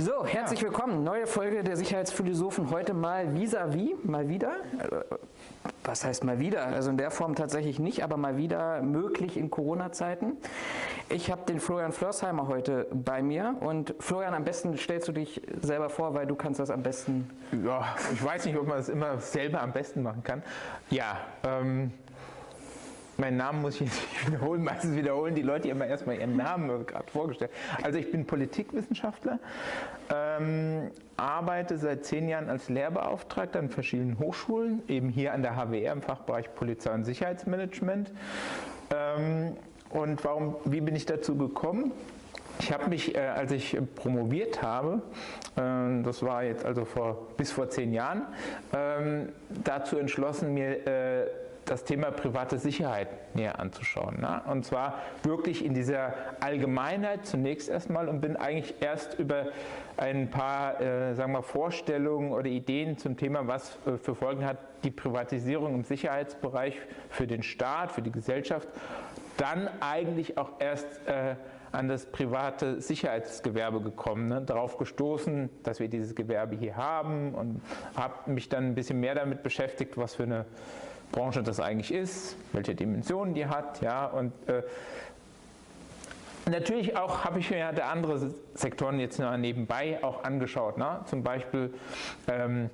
So, herzlich willkommen. Neue Folge der Sicherheitsphilosophen. Heute mal vis-à-vis, mal wieder. Äh, Was heißt mal wieder? Also in der Form tatsächlich nicht, aber mal wieder möglich in Corona-Zeiten. Ich habe den Florian Flörsheimer heute bei mir und Florian, am besten stellst du dich selber vor, weil du kannst das am besten. Ja, ich weiß nicht, ob man es immer selber am besten machen kann. Ja, ähm, meinen Namen muss ich jetzt nicht wiederholen. Meistens wiederholen die Leute immer erstmal ihren Namen gerade vorgestellt. Also ich bin Politikwissenschaftler, ähm, arbeite seit zehn Jahren als Lehrbeauftragter an verschiedenen Hochschulen, eben hier an der HWR im Fachbereich Polizei und Sicherheitsmanagement. Ähm, und warum, wie bin ich dazu gekommen? Ich habe mich, äh, als ich promoviert habe, äh, das war jetzt also vor, bis vor zehn Jahren, ähm, dazu entschlossen, mir äh, das Thema private Sicherheit näher anzuschauen. Ne? Und zwar wirklich in dieser Allgemeinheit zunächst erstmal und bin eigentlich erst über ein paar äh, sagen wir, Vorstellungen oder Ideen zum Thema, was äh, für Folgen hat die Privatisierung im Sicherheitsbereich für den Staat, für die Gesellschaft, dann eigentlich auch erst äh, an das private Sicherheitsgewerbe gekommen, ne? darauf gestoßen, dass wir dieses Gewerbe hier haben und habe mich dann ein bisschen mehr damit beschäftigt, was für eine Branche das eigentlich ist, welche Dimensionen die hat, ja, und äh, Natürlich auch habe ich mir ja der andere Sektoren jetzt nebenbei auch angeschaut, ne? zum Beispiel ähm,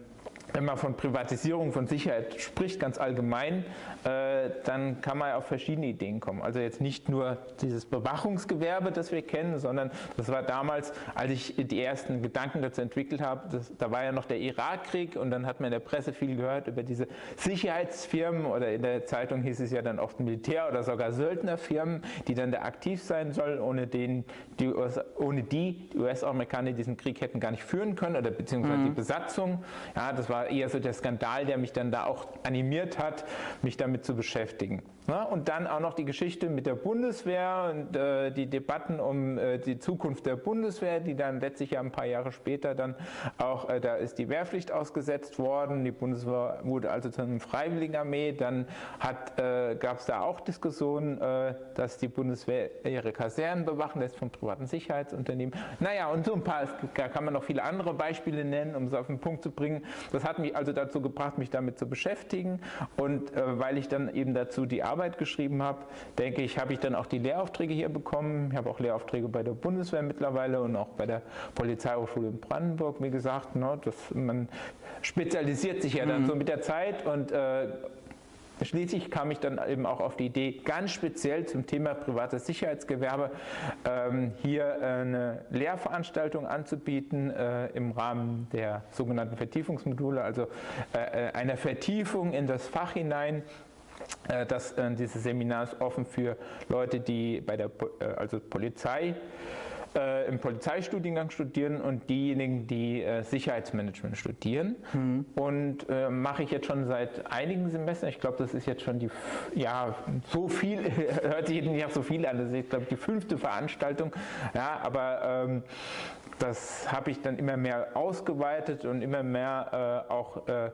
wenn man von Privatisierung von Sicherheit spricht, ganz allgemein, äh, dann kann man auf verschiedene Ideen kommen. Also jetzt nicht nur dieses Bewachungsgewerbe, das wir kennen, sondern das war damals, als ich die ersten Gedanken dazu entwickelt habe, das, da war ja noch der Irakkrieg und dann hat man in der Presse viel gehört über diese Sicherheitsfirmen oder in der Zeitung hieß es ja dann oft Militär- oder sogar Söldnerfirmen, die dann da aktiv sein sollen, ohne, den, die, US, ohne die die US-Amerikaner diesen Krieg hätten gar nicht führen können oder beziehungsweise mhm. die Besatzung. Ja, das war eher so der Skandal, der mich dann da auch animiert hat, mich damit zu beschäftigen. Ja, und dann auch noch die Geschichte mit der Bundeswehr und äh, die Debatten um äh, die Zukunft der Bundeswehr, die dann letztlich ja ein paar Jahre später dann auch, äh, da ist die Wehrpflicht ausgesetzt worden, die Bundeswehr wurde also zu einer Freiwilligenarmee, dann äh, gab es da auch Diskussionen, äh, dass die Bundeswehr ihre Kasernen bewachen lässt von privaten Sicherheitsunternehmen. Naja, und so ein paar, da kann man noch viele andere Beispiele nennen, um es auf den Punkt zu bringen. Das hat mich also dazu gebracht, mich damit zu beschäftigen und äh, weil ich dann eben dazu die Arbeit geschrieben habe, denke ich, habe ich dann auch die Lehraufträge hier bekommen. Ich habe auch Lehraufträge bei der Bundeswehr mittlerweile und auch bei der Polizeihochschule in Brandenburg, wie gesagt. Ne, das, man spezialisiert sich ja dann mhm. so mit der Zeit und äh, Schließlich kam ich dann eben auch auf die Idee, ganz speziell zum Thema privates Sicherheitsgewerbe ähm, hier äh, eine Lehrveranstaltung anzubieten äh, im Rahmen der sogenannten Vertiefungsmodule, also äh, äh einer Vertiefung in das Fach hinein äh, das, äh, dieses Seminar ist offen für Leute, die bei der also Polizei äh, im Polizeistudiengang studieren und diejenigen, die äh, Sicherheitsmanagement studieren. Mhm. Und äh, mache ich jetzt schon seit einigen Semestern. Ich glaube, das ist jetzt schon die, ja, so viel, hört sich nicht so viel an. Das ist, ich glaube, die fünfte Veranstaltung. Ja, aber ähm, das habe ich dann immer mehr ausgeweitet und immer mehr äh, auch äh,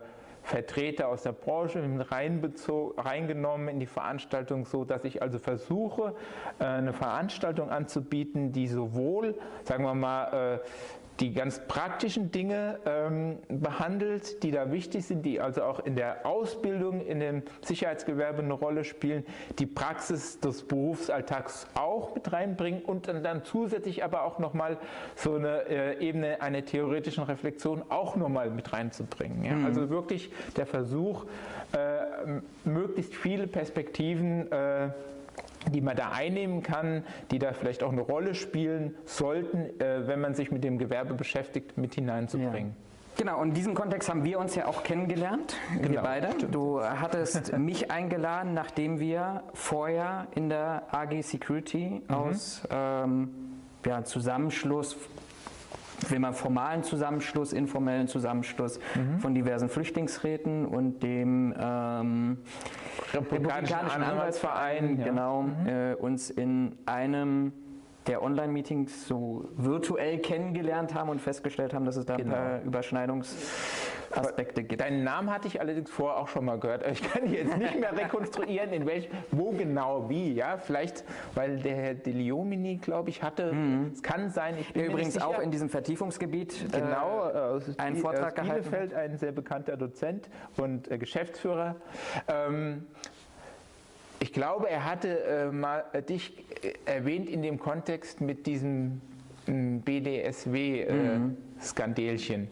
Vertreter aus der Branche reingenommen in die Veranstaltung, so dass ich also versuche, äh, eine Veranstaltung anzubieten, die sowohl, sagen wir mal, äh, die ganz praktischen Dinge ähm, behandelt, die da wichtig sind, die also auch in der Ausbildung in dem Sicherheitsgewerbe eine Rolle spielen, die Praxis des Berufsalltags auch mit reinbringen und dann, dann zusätzlich aber auch nochmal so eine äh, Ebene einer theoretischen Reflexion auch nochmal mit reinzubringen. Ja? Mhm. Also wirklich der Versuch, äh, möglichst viele Perspektiven äh, die man da einnehmen kann, die da vielleicht auch eine Rolle spielen sollten, äh, wenn man sich mit dem Gewerbe beschäftigt, mit hineinzubringen. Ja. Genau, und in diesem Kontext haben wir uns ja auch kennengelernt, genau, wir beide. Stimmt. Du hattest mich eingeladen, nachdem wir vorher in der AG Security mhm. aus ähm, ja, Zusammenschluss will man formalen Zusammenschluss, informellen Zusammenschluss mhm. von diversen Flüchtlingsräten und dem ähm, Republikanischen, Republikanischen Anwaltsverein, ja. genau, mhm. äh, uns in einem der Online-Meetings so virtuell kennengelernt haben und festgestellt haben, dass es da genau. ein paar Überschneidungs Aspekte gibt. Deinen Namen hatte ich allerdings vorher auch schon mal gehört. Ich kann jetzt nicht mehr rekonstruieren, in welchem, wo genau, wie. Ja, vielleicht, weil der Herr Deliomini, glaube ich, hatte. Mhm. Es kann sein. Ich bin der übrigens auch in diesem Vertiefungsgebiet genau, äh, einen Vortrag aus Bielefeld, gehalten. ein sehr bekannter Dozent und äh, Geschäftsführer. Ähm, ich glaube, er hatte äh, mal äh, dich äh, erwähnt in dem Kontext mit diesem BDSW-Skandelchen. Äh, mhm.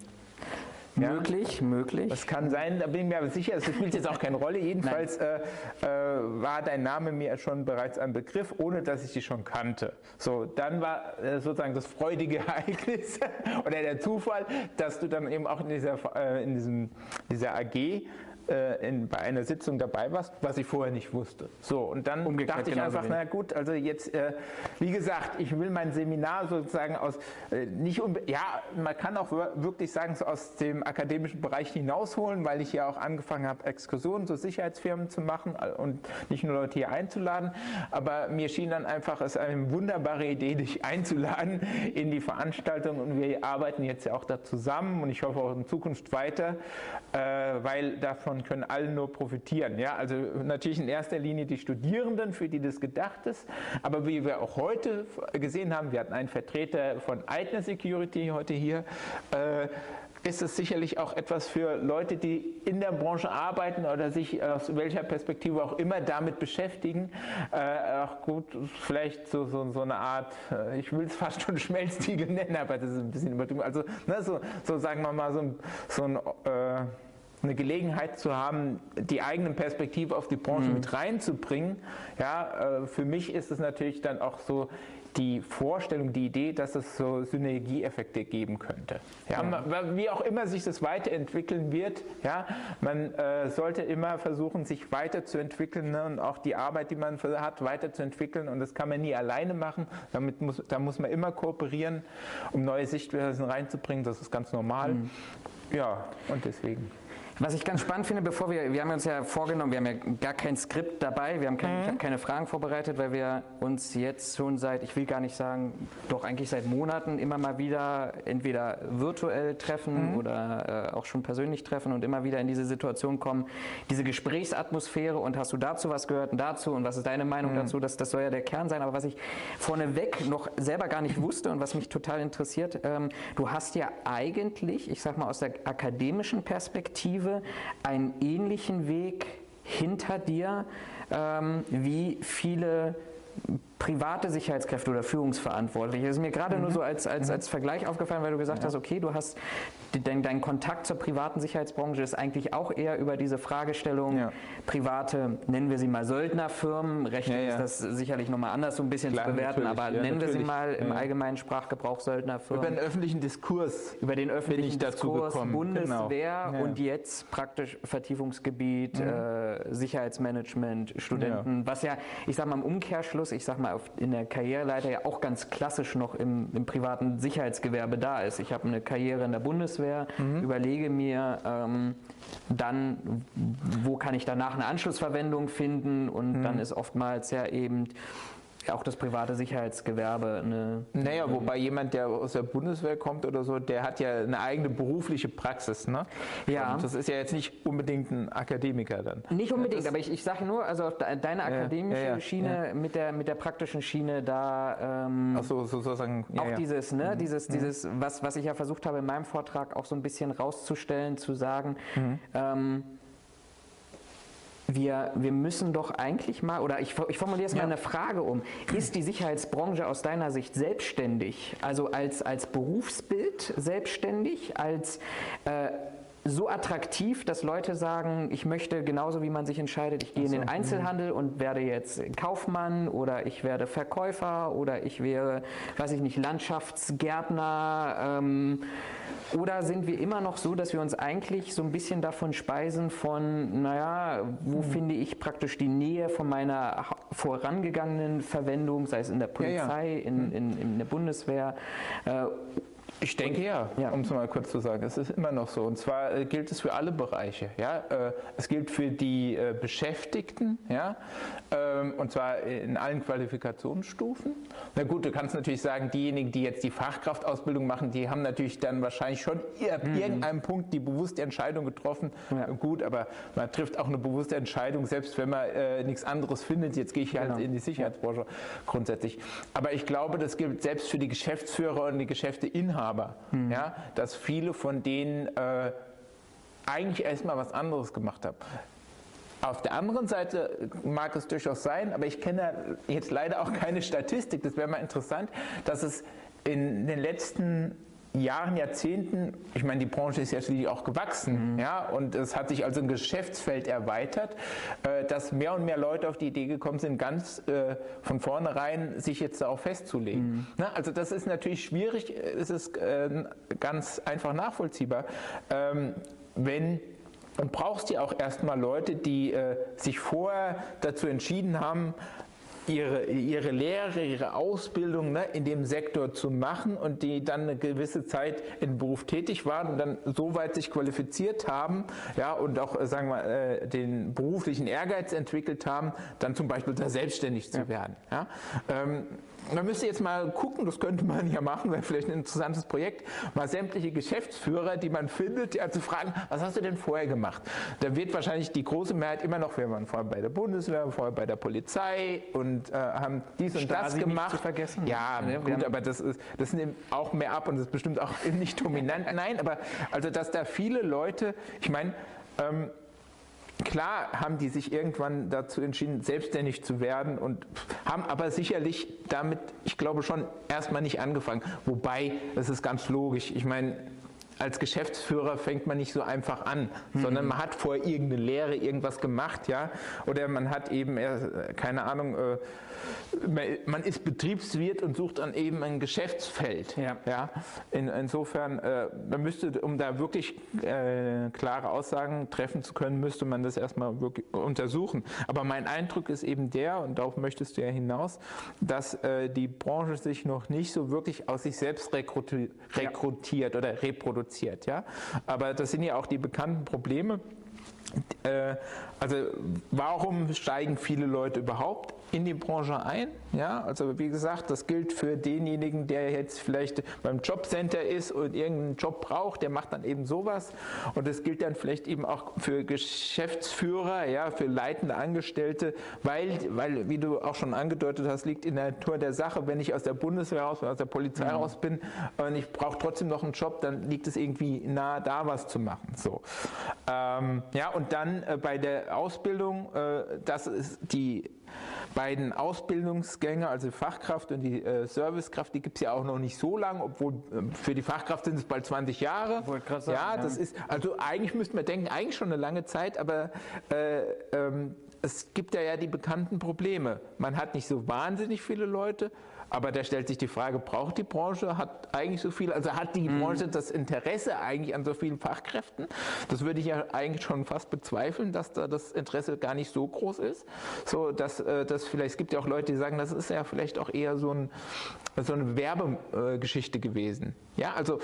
Ja? Möglich, möglich. Das kann sein, da bin ich mir aber sicher, das spielt jetzt auch keine Rolle. Jedenfalls äh, äh, war dein Name mir schon bereits ein Begriff, ohne dass ich dich schon kannte. So, dann war äh, sozusagen das freudige Ereignis oder der Zufall, dass du dann eben auch in dieser, äh, in diesem, dieser AG äh, in, bei einer Sitzung dabei warst, was ich vorher nicht wusste. So, und dann Umgekehrt dachte ich einfach, na gut, also jetzt, äh, wie gesagt, ich will mein Seminar sozusagen aus, äh, nicht, ja, man kann auch wirklich sagen, so aus dem akademischen Bereich hinausholen, weil ich ja auch angefangen habe, Exkursionen zu Sicherheitsfirmen zu machen und nicht nur Leute hier einzuladen, aber mir schien dann einfach, es eine wunderbare Idee, dich einzuladen in die Veranstaltung. Und wir arbeiten jetzt ja auch da zusammen. Und ich hoffe auch in Zukunft weiter, äh, weil davon davon können alle nur profitieren. Ja, also natürlich in erster Linie die Studierenden, für die das gedacht ist, aber wie wir auch heute gesehen haben, wir hatten einen Vertreter von Eitner Security heute hier, äh, ist es sicherlich auch etwas für Leute, die in der Branche arbeiten oder sich aus welcher Perspektive auch immer damit beschäftigen. Äh, auch gut, vielleicht so, so, so eine Art, äh, ich will es fast schon Schmelztiegel nennen, aber das ist ein bisschen übertrieben. Also ne, so, so sagen wir mal so ein, so ein äh, eine Gelegenheit zu haben, die eigenen Perspektive auf die Branche mhm. mit reinzubringen. Ja, äh, für mich ist es natürlich dann auch so die Vorstellung, die Idee, dass es so Synergieeffekte geben könnte. Ja, ja. wie auch immer sich das weiterentwickeln wird, ja, man äh, sollte immer versuchen, sich weiterzuentwickeln ne, und auch die Arbeit, die man hat, weiterzuentwickeln und das kann man nie alleine machen. Damit muss, da muss man immer kooperieren, um neue Sichtweisen reinzubringen. Das ist ganz normal. Mhm. Ja, und deswegen. Was ich ganz spannend finde, bevor wir, wir haben uns ja vorgenommen, wir haben ja gar kein Skript dabei, wir haben kein, mhm. keine Fragen vorbereitet, weil wir uns jetzt schon seit, ich will gar nicht sagen, doch eigentlich seit Monaten immer mal wieder entweder virtuell treffen mhm. oder äh, auch schon persönlich treffen und immer wieder in diese Situation kommen, diese Gesprächsatmosphäre und hast du dazu was gehört und dazu und was ist deine Meinung mhm. dazu, das, das soll ja der Kern sein, aber was ich vorneweg noch selber gar nicht wusste und was mich total interessiert, ähm, du hast ja eigentlich, ich sag mal aus der akademischen Perspektive, Perspektive einen ähnlichen Weg hinter dir ähm, wie viele private Sicherheitskräfte oder Führungsverantwortliche. Das ist mir gerade mhm. nur so als, als, mhm. als Vergleich aufgefallen, weil du gesagt ja. hast, okay, du hast dein, dein Kontakt zur privaten Sicherheitsbranche ist eigentlich auch eher über diese Fragestellung ja. private, nennen wir sie mal Söldnerfirmen, rechtlich ja, ist das sicherlich nochmal anders so ein bisschen Klar, zu bewerten, aber nennen wir sie mal im allgemeinen Sprachgebrauch Söldnerfirmen. Über den öffentlichen Diskurs. Über den öffentlichen Diskurs, gekommen. Bundeswehr genau. und jetzt praktisch Vertiefungsgebiet, mhm. äh, Sicherheitsmanagement, Studenten, was ja, ich sag mal im Umkehrschluss, ich sag mal auf, in der Karriereleiter ja auch ganz klassisch noch im, im privaten Sicherheitsgewerbe da ist. Ich habe eine Karriere in der Bundeswehr, mhm. überlege mir ähm, dann, wo kann ich danach eine Anschlussverwendung finden und mhm. dann ist oftmals ja eben auch das private Sicherheitsgewerbe eine. Naja, wobei jemand, der aus der Bundeswehr kommt oder so, der hat ja eine eigene berufliche Praxis, ne? Ja. Und das ist ja jetzt nicht unbedingt ein Akademiker dann. Nicht unbedingt, das aber ich, ich sage nur, also deine akademische ja, ja, Schiene mit der mit der praktischen Schiene da. Ähm, Ach so, sozusagen. auch dieses, ne, mhm. dieses, mhm. dieses, was, was ich ja versucht habe in meinem Vortrag auch so ein bisschen rauszustellen, zu sagen. Mhm. Ähm, wir, wir müssen doch eigentlich mal, oder ich, ich formuliere es ja. mal eine Frage um, ist die Sicherheitsbranche aus deiner Sicht selbstständig, also als, als Berufsbild selbstständig, als äh, so attraktiv, dass Leute sagen, ich möchte genauso wie man sich entscheidet, ich gehe so, in den Einzelhandel und werde jetzt Kaufmann oder ich werde Verkäufer oder ich wäre, weiß ich nicht, Landschaftsgärtner. Ähm, oder sind wir immer noch so, dass wir uns eigentlich so ein bisschen davon speisen von, naja, wo mhm. finde ich praktisch die Nähe von meiner vorangegangenen Verwendung, sei es in der Polizei, ja, ja. In, mhm. in, in, der Bundeswehr, äh, Ich denke ja, ja. um es mal kurz zu sagen. Es ist immer noch so. Und zwar äh, gilt es für alle Bereiche. Ja? Äh, es gilt für die äh, Beschäftigten, ja? Ähm, und zwar in allen Qualifikationsstufen. Na gut, du kannst natürlich sagen, diejenigen, die jetzt die Fachkraftausbildung machen, die haben natürlich dann wahrscheinlich schon ab mhm. irgendeinem Punkt die bewusste Entscheidung getroffen. Ja. Gut, aber man trifft auch eine bewusste Entscheidung, selbst wenn man äh, nichts anderes findet. Jetzt gehe ich halt genau. in die Sicherheitsbranche grundsätzlich. Aber ich glaube, das gilt selbst für die Geschäftsführer und die Geschäfteinhaber. Inhaber, mhm. ja, dass viele von denen äh, eigentlich erstmal was anderes gemacht haben. Auf der anderen Seite mag es durchaus sein, aber ich kenne jetzt leider auch keine Statistik. Das wäre mal interessant, dass es in den letzten Jahren, Jahrzehnten, ich meine, die Branche ist ja schließlich auch gewachsen, mhm. ja, und es hat sich also ein Geschäftsfeld erweitert, äh, dass mehr und mehr Leute auf die Idee gekommen sind, ganz äh, von vornherein sich jetzt darauf festzulegen. Mhm. Na, also das ist natürlich schwierig, es ist äh, ganz einfach nachvollziehbar, ähm, wenn und brauchst du auch erstmal Leute, die äh, sich vorher dazu entschieden haben, ihre, ihre Lehre, ihre Ausbildung ne, in dem Sektor zu machen und die dann eine gewisse Zeit im Beruf tätig waren und dann so weit sich qualifiziert haben ja, und auch, äh, sagen wir, äh, den beruflichen Ehrgeiz entwickelt haben, dann zum Beispiel da selbstständig zu ja. werden. Ja. Ähm, man müsste jetzt mal gucken, das könnte man ja machen, wäre vielleicht ein interessantes Projekt, mal sämtliche Geschäftsführer, die man findet, ja, zu fragen, was hast du denn vorher gemacht? Da wird wahrscheinlich die große Mehrheit immer noch, wir waren vorher bei der Bundeswehr, vorher bei der Polizei und äh, haben dies und Stasi das gemacht. Vergessen. Ja, ja gut, aber das, ist, das nimmt auch mehr ab und das ist bestimmt auch nicht dominant. Nein, aber also, dass da viele Leute, ich meine, ähm, Klar haben die sich irgendwann dazu entschieden, selbstständig zu werden und haben aber sicherlich damit, ich glaube schon, erstmal nicht angefangen. Wobei, das ist ganz logisch. Ich meine, als Geschäftsführer fängt man nicht so einfach an, mhm. sondern man hat vorher irgendeine Lehre, irgendwas gemacht, ja, oder man hat eben, äh, keine Ahnung, äh, man ist Betriebswirt und sucht dann eben ein Geschäftsfeld. Ja. ja? In, insofern, äh, man müsste, um da wirklich äh, klare Aussagen treffen zu können, müsste man das erstmal wirklich untersuchen. Aber mein Eindruck ist eben der, und darauf möchtest du ja hinaus, dass die Branche sich noch nicht so wirklich aus sich selbst rekrutiert, rekrutiert ja. oder reproduziert. Ja? Aber das sind ja auch die bekannten Probleme. Äh, also warum steigen viele Leute überhaupt in die Branche ein. Ja, also wie gesagt, das gilt für denjenigen, der jetzt vielleicht beim Jobcenter ist und irgendeinen Job braucht, der macht dann eben sowas. Und das gilt dann vielleicht eben auch für Geschäftsführer, ja, für leitende Angestellte, weil, weil, wie du auch schon angedeutet hast, liegt in der Natur der Sache, wenn ich aus der Bundeswehr raus, aus der Polizei mhm. raus bin und ich brauche trotzdem noch einen Job, dann liegt es irgendwie nahe, da was zu machen. So. Ähm, ja, und dann äh, bei der Ausbildung, äh, das ist die beiden Ausbildungsgänge, also Fachkraft und die äh, Servicekraft, die gibt es ja auch noch nicht so lange, obwohl äh, für die Fachkraft sind es bald 20 Jahre. Sagen, ja, das ja. ist, also eigentlich müsste man denken, eigentlich schon eine lange Zeit, aber äh, ähm, es gibt ja, ja die bekannten Probleme. Man hat nicht so wahnsinnig viele Leute, aber da stellt sich die Frage, braucht die Branche, hat eigentlich so viel, also hat die mhm. Branche das Interesse eigentlich an so vielen Fachkräften? Das würde ich ja eigentlich schon fast bezweifeln, dass da das Interesse gar nicht so groß ist. So, dass, äh, dass vielleicht, es gibt ja auch Leute, die sagen, das ist ja vielleicht auch eher so, ein, so eine Werbegeschichte gewesen. Ja, also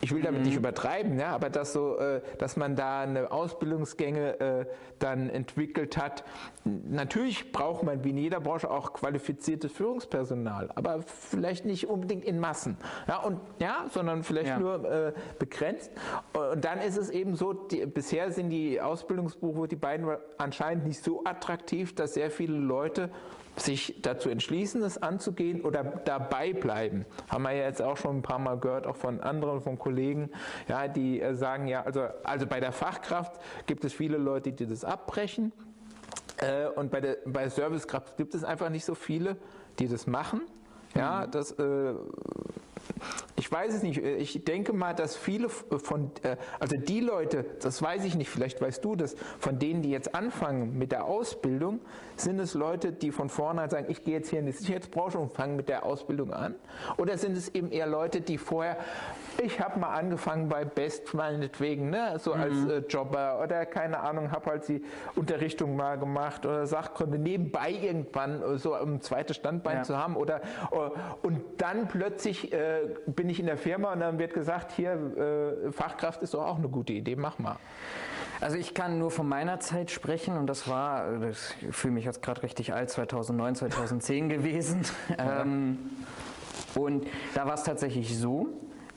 ich will damit mhm. nicht übertreiben, ja, aber dass so, äh, dass man da eine Ausbildungsgänge äh, dann entwickelt hat. Natürlich braucht man wie in jeder Branche auch qualifiziertes Führungspersonal, aber vielleicht nicht unbedingt in Massen, ja, und ja, sondern vielleicht ja. nur äh, begrenzt. Und dann ist es eben so, die, bisher sind die Ausbildungsberufe, die beiden anscheinend nicht so attraktiv, dass sehr viele Leute sich dazu entschließen, es anzugehen oder dabei bleiben. Haben wir ja jetzt auch schon ein paar Mal gehört, auch von anderen, von Kollegen, ja, die äh, sagen ja, also, also bei der Fachkraft gibt es viele Leute, die das abbrechen. Äh, und bei der bei Servicekraft gibt es einfach nicht so viele, die das machen. Ja, mhm. das äh, ich weiß es nicht. Ich denke mal, dass viele von, äh, also die Leute, das weiß ich nicht, vielleicht weißt du das, von denen, die jetzt anfangen mit der Ausbildung, sind es Leute, die von vornherein sagen, ich gehe jetzt hier in die Sicherheitsbranche und fange mit der Ausbildung an? Oder sind es eben eher Leute, die vorher, ich habe mal angefangen bei Best meinetwegen, ne, so mhm. als äh, Jobber oder keine Ahnung, habe halt die Unterrichtung mal gemacht oder Sachkunde nebenbei irgendwann so ein zweites Standbein ja. zu haben oder uh, und dann plötzlich äh, bin bin ich in der Firma und dann wird gesagt, hier, äh, Fachkraft ist doch auch eine gute Idee, mach mal. Also ich kann nur von meiner Zeit sprechen und das war, ich fühle mich jetzt gerade richtig alt, 2009, 2010 gewesen. Ja. Ähm, und da war es tatsächlich so,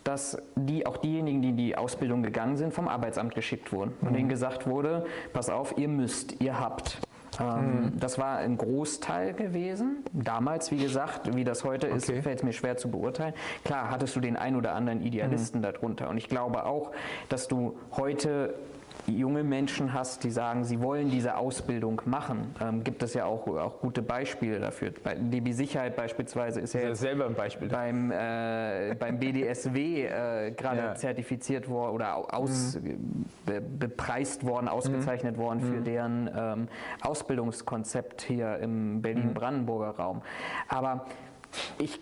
dass die, auch diejenigen, die in die Ausbildung gegangen sind, vom Arbeitsamt geschickt wurden. Und mhm. denen gesagt wurde, pass auf, ihr müsst, ihr habt. Ähm, mhm. Das war ein Großteil gewesen. Damals, wie gesagt, wie das heute okay. ist, fällt es mir schwer zu beurteilen. Klar, hattest du den ein oder anderen Idealisten mhm. darunter. Und ich glaube auch, dass du heute junge Menschen hast, die sagen, sie wollen diese Ausbildung machen, ähm, gibt es ja auch, auch gute Beispiele dafür. Bei DB Sicherheit beispielsweise ist ja jetzt selber ein Beispiel. Beim, äh, beim BDSW äh, gerade ja. zertifiziert worden oder aus, mhm. be, bepreist worden, ausgezeichnet mhm. worden für mhm. deren ähm, Ausbildungskonzept hier im Berlin-Brandenburger Raum. Aber ich,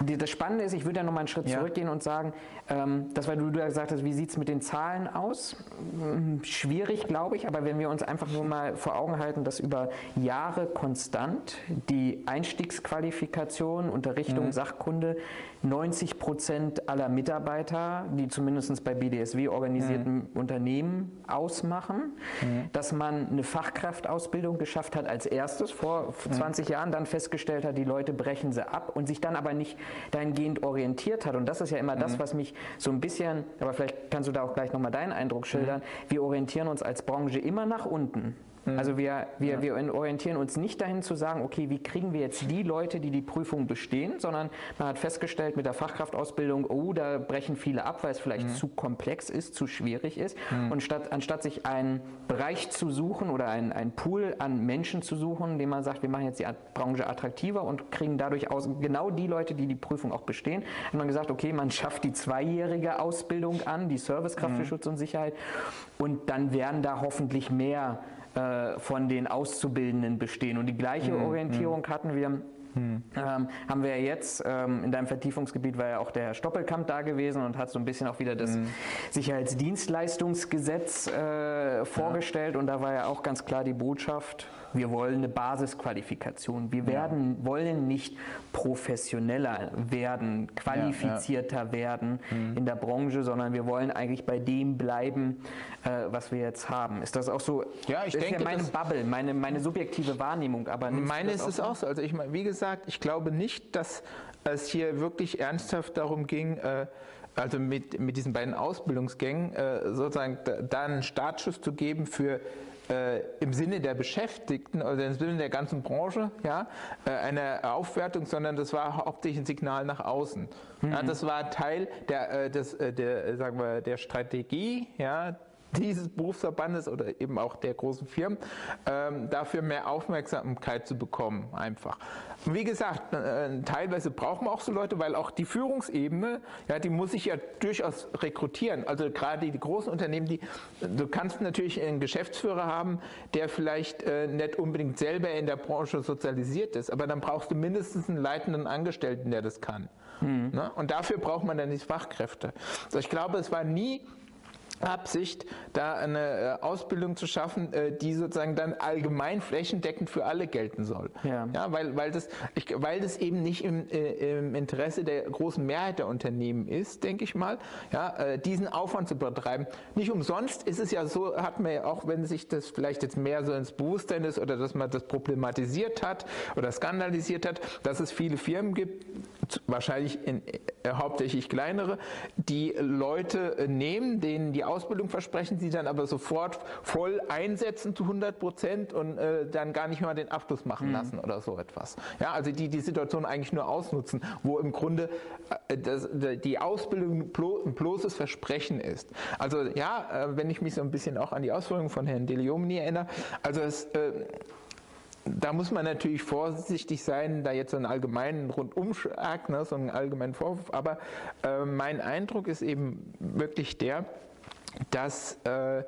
das Spannende ist, ich würde ja noch mal einen Schritt ja. zurückgehen und sagen, ähm, das, weil du, du gesagt hast, wie sieht es mit den Zahlen aus? Hm, schwierig, glaube ich, aber wenn wir uns einfach nur mal vor Augen halten, dass über Jahre konstant die Einstiegsqualifikation, Unterrichtung, mhm. Sachkunde 90 Prozent aller Mitarbeiter, die zumindest bei BDSW organisierten mhm. Unternehmen ausmachen, mhm. dass man eine Fachkraftausbildung geschafft hat als erstes vor 20 mhm. Jahren, dann festgestellt hat, die Leute brechen sie ab und sich dann aber nicht dahingehend orientiert hat. Und das ist ja immer das, mhm. was mich so ein bisschen, aber vielleicht kannst du da auch gleich nochmal deinen Eindruck schildern, mhm. wir orientieren uns als Branche immer nach unten. Mhm. Also wir, wir, ja. wir orientieren uns nicht dahin zu sagen, okay, wie kriegen wir jetzt die Leute, die die Prüfung bestehen, sondern man hat festgestellt mit der Fachkraftausbildung, oh, da brechen viele ab, weil es vielleicht mhm. zu komplex ist, zu schwierig ist. Mhm. Und statt, anstatt sich einen Bereich zu suchen oder einen, einen Pool an Menschen zu suchen, dem man sagt, wir machen jetzt die Branche attraktiver und kriegen dadurch aus, genau die Leute, die die Prüfung auch bestehen, hat man gesagt, okay, man schafft die zweijährige Ausbildung an, die Servicekraft für mhm. Schutz und Sicherheit und dann werden da hoffentlich mehr äh, von den Auszubildenden bestehen. Und die gleiche mhm. Orientierung mhm. hatten wir hm. Ähm, haben wir jetzt, ähm, in deinem Vertiefungsgebiet war ja auch der Herr Stoppelkamp da gewesen und hat so ein bisschen auch wieder das hm. Sicherheitsdienstleistungsgesetz äh, vorgestellt ja. und da war ja auch ganz klar die Botschaft, wir wollen eine Basisqualifikation. Wir werden, ja. wollen nicht professioneller werden, qualifizierter ja, werden mhm. in der Branche, sondern wir wollen eigentlich bei dem bleiben, äh, was wir jetzt haben. Ist das auch so? Ja, ich denke, ja meine Bubble, meine, meine subjektive Wahrnehmung. Aber meine ist es auch so. Also ich, wie gesagt, ich glaube nicht, dass es hier wirklich ernsthaft darum ging, äh, also mit, mit diesen beiden Ausbildungsgängen äh, sozusagen da einen Startschuss zu geben für äh, im Sinne der Beschäftigten oder im Sinne der ganzen Branche ja, eine Aufwertung, sondern das war hauptsächlich ein Signal nach außen. Mhm. Ja, das war Teil der, des, der, sagen wir, der Strategie, ja, dieses Berufsverbandes oder eben auch der großen Firmen, ähm, dafür mehr Aufmerksamkeit zu bekommen, einfach. Und wie gesagt, äh, teilweise brauchen wir auch so Leute, weil auch die Führungsebene, ja, die muss sich ja durchaus rekrutieren. Also gerade die großen Unternehmen, die, du kannst natürlich einen Geschäftsführer haben, der vielleicht äh, nicht unbedingt selber in der Branche sozialisiert ist, aber dann brauchst du mindestens einen leitenden Angestellten, der das kann. Mhm. Ne? Und dafür braucht man dann die Fachkräfte. Also ich glaube, es war nie Absicht, da eine äh, Ausbildung zu schaffen, äh, die sozusagen dann allgemein flächendeckend für alle gelten soll. Ja, ja weil, weil, das, ich, weil das eben nicht im, äh, im Interesse der großen Mehrheit der Unternehmen ist, denke ich mal, ja, diesen Aufwand zu betreiben. Nicht umsonst ist es ja so, hat man ja auch, wenn sich das vielleicht jetzt mehr so ins Bewusstsein ist oder dass man das problematisiert hat oder skandalisiert hat, dass es viele Firmen gibt, wahrscheinlich in, äh, hauptsächlich kleinere, die Leute nehmen, denen die Ausbildung versprechen, sie dann aber sofort voll einsetzen zu 100 Prozent und äh, dann gar nicht mehr den Abschluss machen mhm. lassen oder so etwas. Ja, also die die Situation eigentlich nur ausnutzen, wo im Grunde äh, das, die Ausbildung ein bloßes Versprechen ist. Also ja, äh, wenn ich mich so ein bisschen auch an die Ausführungen von Herrn Deliomni erinnere, also es äh, da muss man natürlich vorsichtig sein, da jetzt so einen allgemeinen Rundumschlag, ne, so einen allgemeinen Vorwurf. Aber äh, mein Eindruck ist eben wirklich der, dass äh,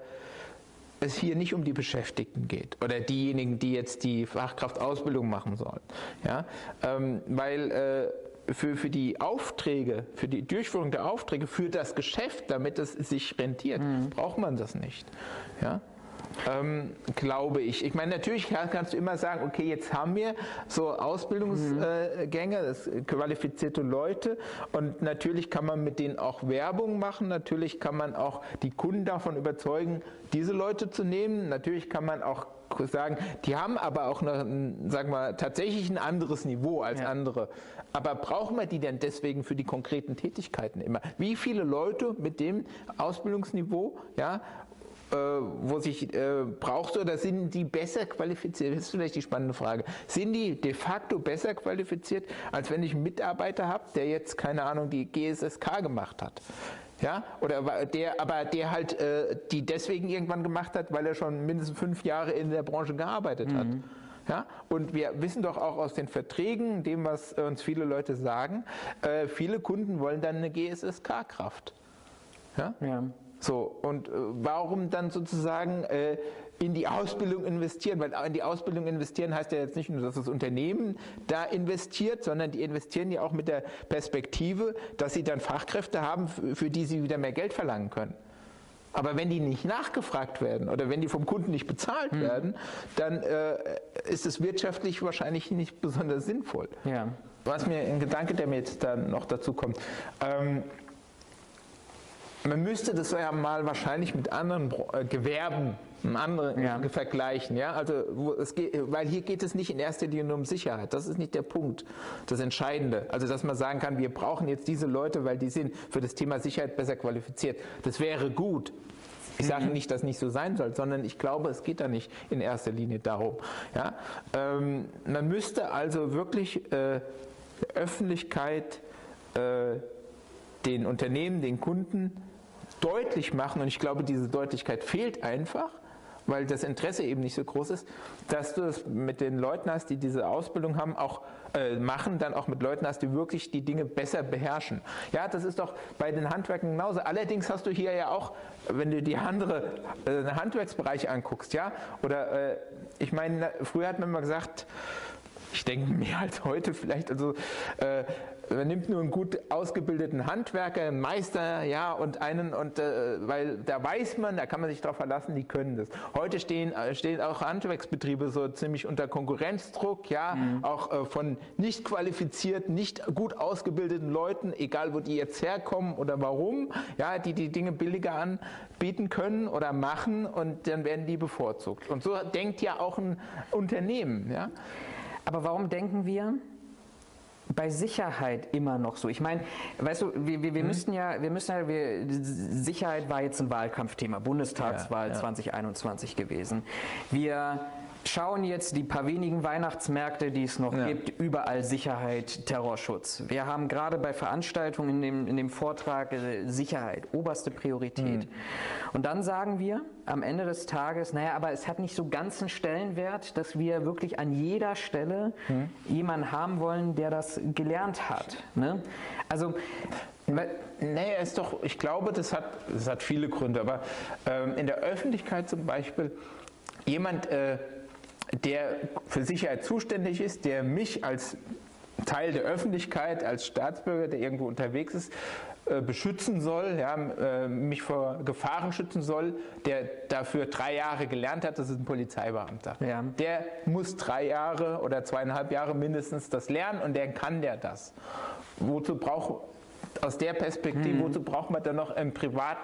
es hier nicht um die Beschäftigten geht oder diejenigen, die jetzt die Fachkraftausbildung machen sollen. Ja? Ähm, weil äh, für, für die Aufträge, für die Durchführung der Aufträge, für das Geschäft, damit es sich rentiert, mhm. braucht man das nicht. Ja? Ähm, glaube ich. Ich meine, natürlich kannst du immer sagen, okay, jetzt haben wir so Ausbildungsgänge, das qualifizierte Leute und natürlich kann man mit denen auch Werbung machen, natürlich kann man auch die Kunden davon überzeugen, diese Leute zu nehmen, natürlich kann man auch sagen, die haben aber auch noch, sagen wir, tatsächlich ein anderes Niveau als ja. andere. Aber brauchen wir die denn deswegen für die konkreten Tätigkeiten immer? Wie viele Leute mit dem Ausbildungsniveau, ja, äh, wo sich äh, braucht oder sind die besser qualifiziert? Das ist vielleicht die spannende Frage. Sind die de facto besser qualifiziert, als wenn ich einen Mitarbeiter habe, der jetzt, keine Ahnung, die GSSK gemacht hat? Ja, oder der, aber der halt äh, die deswegen irgendwann gemacht hat, weil er schon mindestens fünf Jahre in der Branche gearbeitet hat. Mhm. Ja, und wir wissen doch auch aus den Verträgen, dem, was uns viele Leute sagen, äh, viele Kunden wollen dann eine GSSK-Kraft. Ja? ja? So, und äh, warum dann sozusagen äh, in die Ausbildung investieren? Weil in die Ausbildung investieren heißt ja jetzt nicht nur, dass das Unternehmen da investiert, sondern die investieren ja auch mit der Perspektive, dass sie dann Fachkräfte haben, für die sie wieder mehr Geld verlangen können. Aber wenn die nicht nachgefragt werden oder wenn die vom Kunden nicht bezahlt hm. werden, dann äh, ist es wirtschaftlich wahrscheinlich nicht besonders sinnvoll. Ja. Was mir ein Gedanke, der mir jetzt dann noch dazu kommt. Ähm, man müsste das ja mal wahrscheinlich mit anderen äh, Gewerben andere ja. vergleichen, ja, also es geht, weil hier geht es nicht in erster Linie um Sicherheit. Das ist nicht der Punkt, das Entscheidende. Also dass man sagen kann, wir brauchen jetzt diese Leute, weil die sind für das Thema Sicherheit besser qualifiziert. Das wäre gut. Ich sage mhm. nicht, dass nicht so sein soll, sondern ich glaube, es geht da nicht in erster Linie darum. Ja? Ähm, man müsste also wirklich äh, Öffentlichkeit, äh, den Unternehmen, den Kunden deutlich machen, und ich glaube, diese Deutlichkeit fehlt einfach, weil das Interesse eben nicht so groß ist, dass du es mit den Leuten hast, die diese Ausbildung haben, auch äh, machen, dann auch mit Leuten hast, die wirklich die Dinge besser beherrschen. Ja, das ist doch bei den Handwerken genauso. Allerdings hast du hier ja auch, wenn du die andere äh, Handwerksbereiche anguckst, ja, oder äh, ich meine, früher hat man immer gesagt, ich denke mehr als heute vielleicht, also äh, man nimmt nur einen gut ausgebildeten Handwerker, einen Meister, ja, und einen, und äh, weil da weiß man, da kann man sich darauf verlassen, die können das. Heute stehen, äh, stehen auch Handwerksbetriebe so ziemlich unter Konkurrenzdruck, ja, mhm. auch äh, von nicht qualifizierten, nicht gut ausgebildeten Leuten, egal wo die jetzt herkommen oder warum, ja, die die Dinge billiger anbieten können oder machen und dann werden die bevorzugt. Und so denkt ja auch ein Unternehmen, ja. Aber warum denken wir, bei Sicherheit immer noch so. Ich meine, weißt du, wir, wir, wir mhm. müssten ja, wir müssen ja, wir, Sicherheit war jetzt ein Wahlkampfthema, Bundestagswahl ja, ja. 2021 gewesen. Wir schauen jetzt die paar wenigen Weihnachtsmärkte, die es noch ja. gibt, überall Sicherheit, Terrorschutz. Wir haben gerade bei Veranstaltungen in dem, in dem Vortrag äh, Sicherheit, oberste Priorität. Mhm. Und dann sagen wir am Ende des Tages, naja, aber es hat nicht so ganz einen Stellenwert, dass wir wirklich an jeder Stelle mhm. jemanden haben wollen, der das gelernt hat. Ne? Also Nee, ist doch, ich glaube, das hat, das hat viele Gründe, aber ähm, in der Öffentlichkeit zum Beispiel, jemand, äh, der für Sicherheit zuständig ist, der mich als Teil der Öffentlichkeit, als Staatsbürger, der irgendwo unterwegs ist, äh, beschützen soll, ja, äh, mich vor Gefahren schützen soll, der dafür drei Jahre gelernt hat, das ist ein Polizeibeamter. Ja. Der muss drei Jahre oder zweieinhalb Jahre mindestens das lernen und der kann der das. Wozu braucht aus der Perspektive, mhm. wozu braucht man dann noch einen privat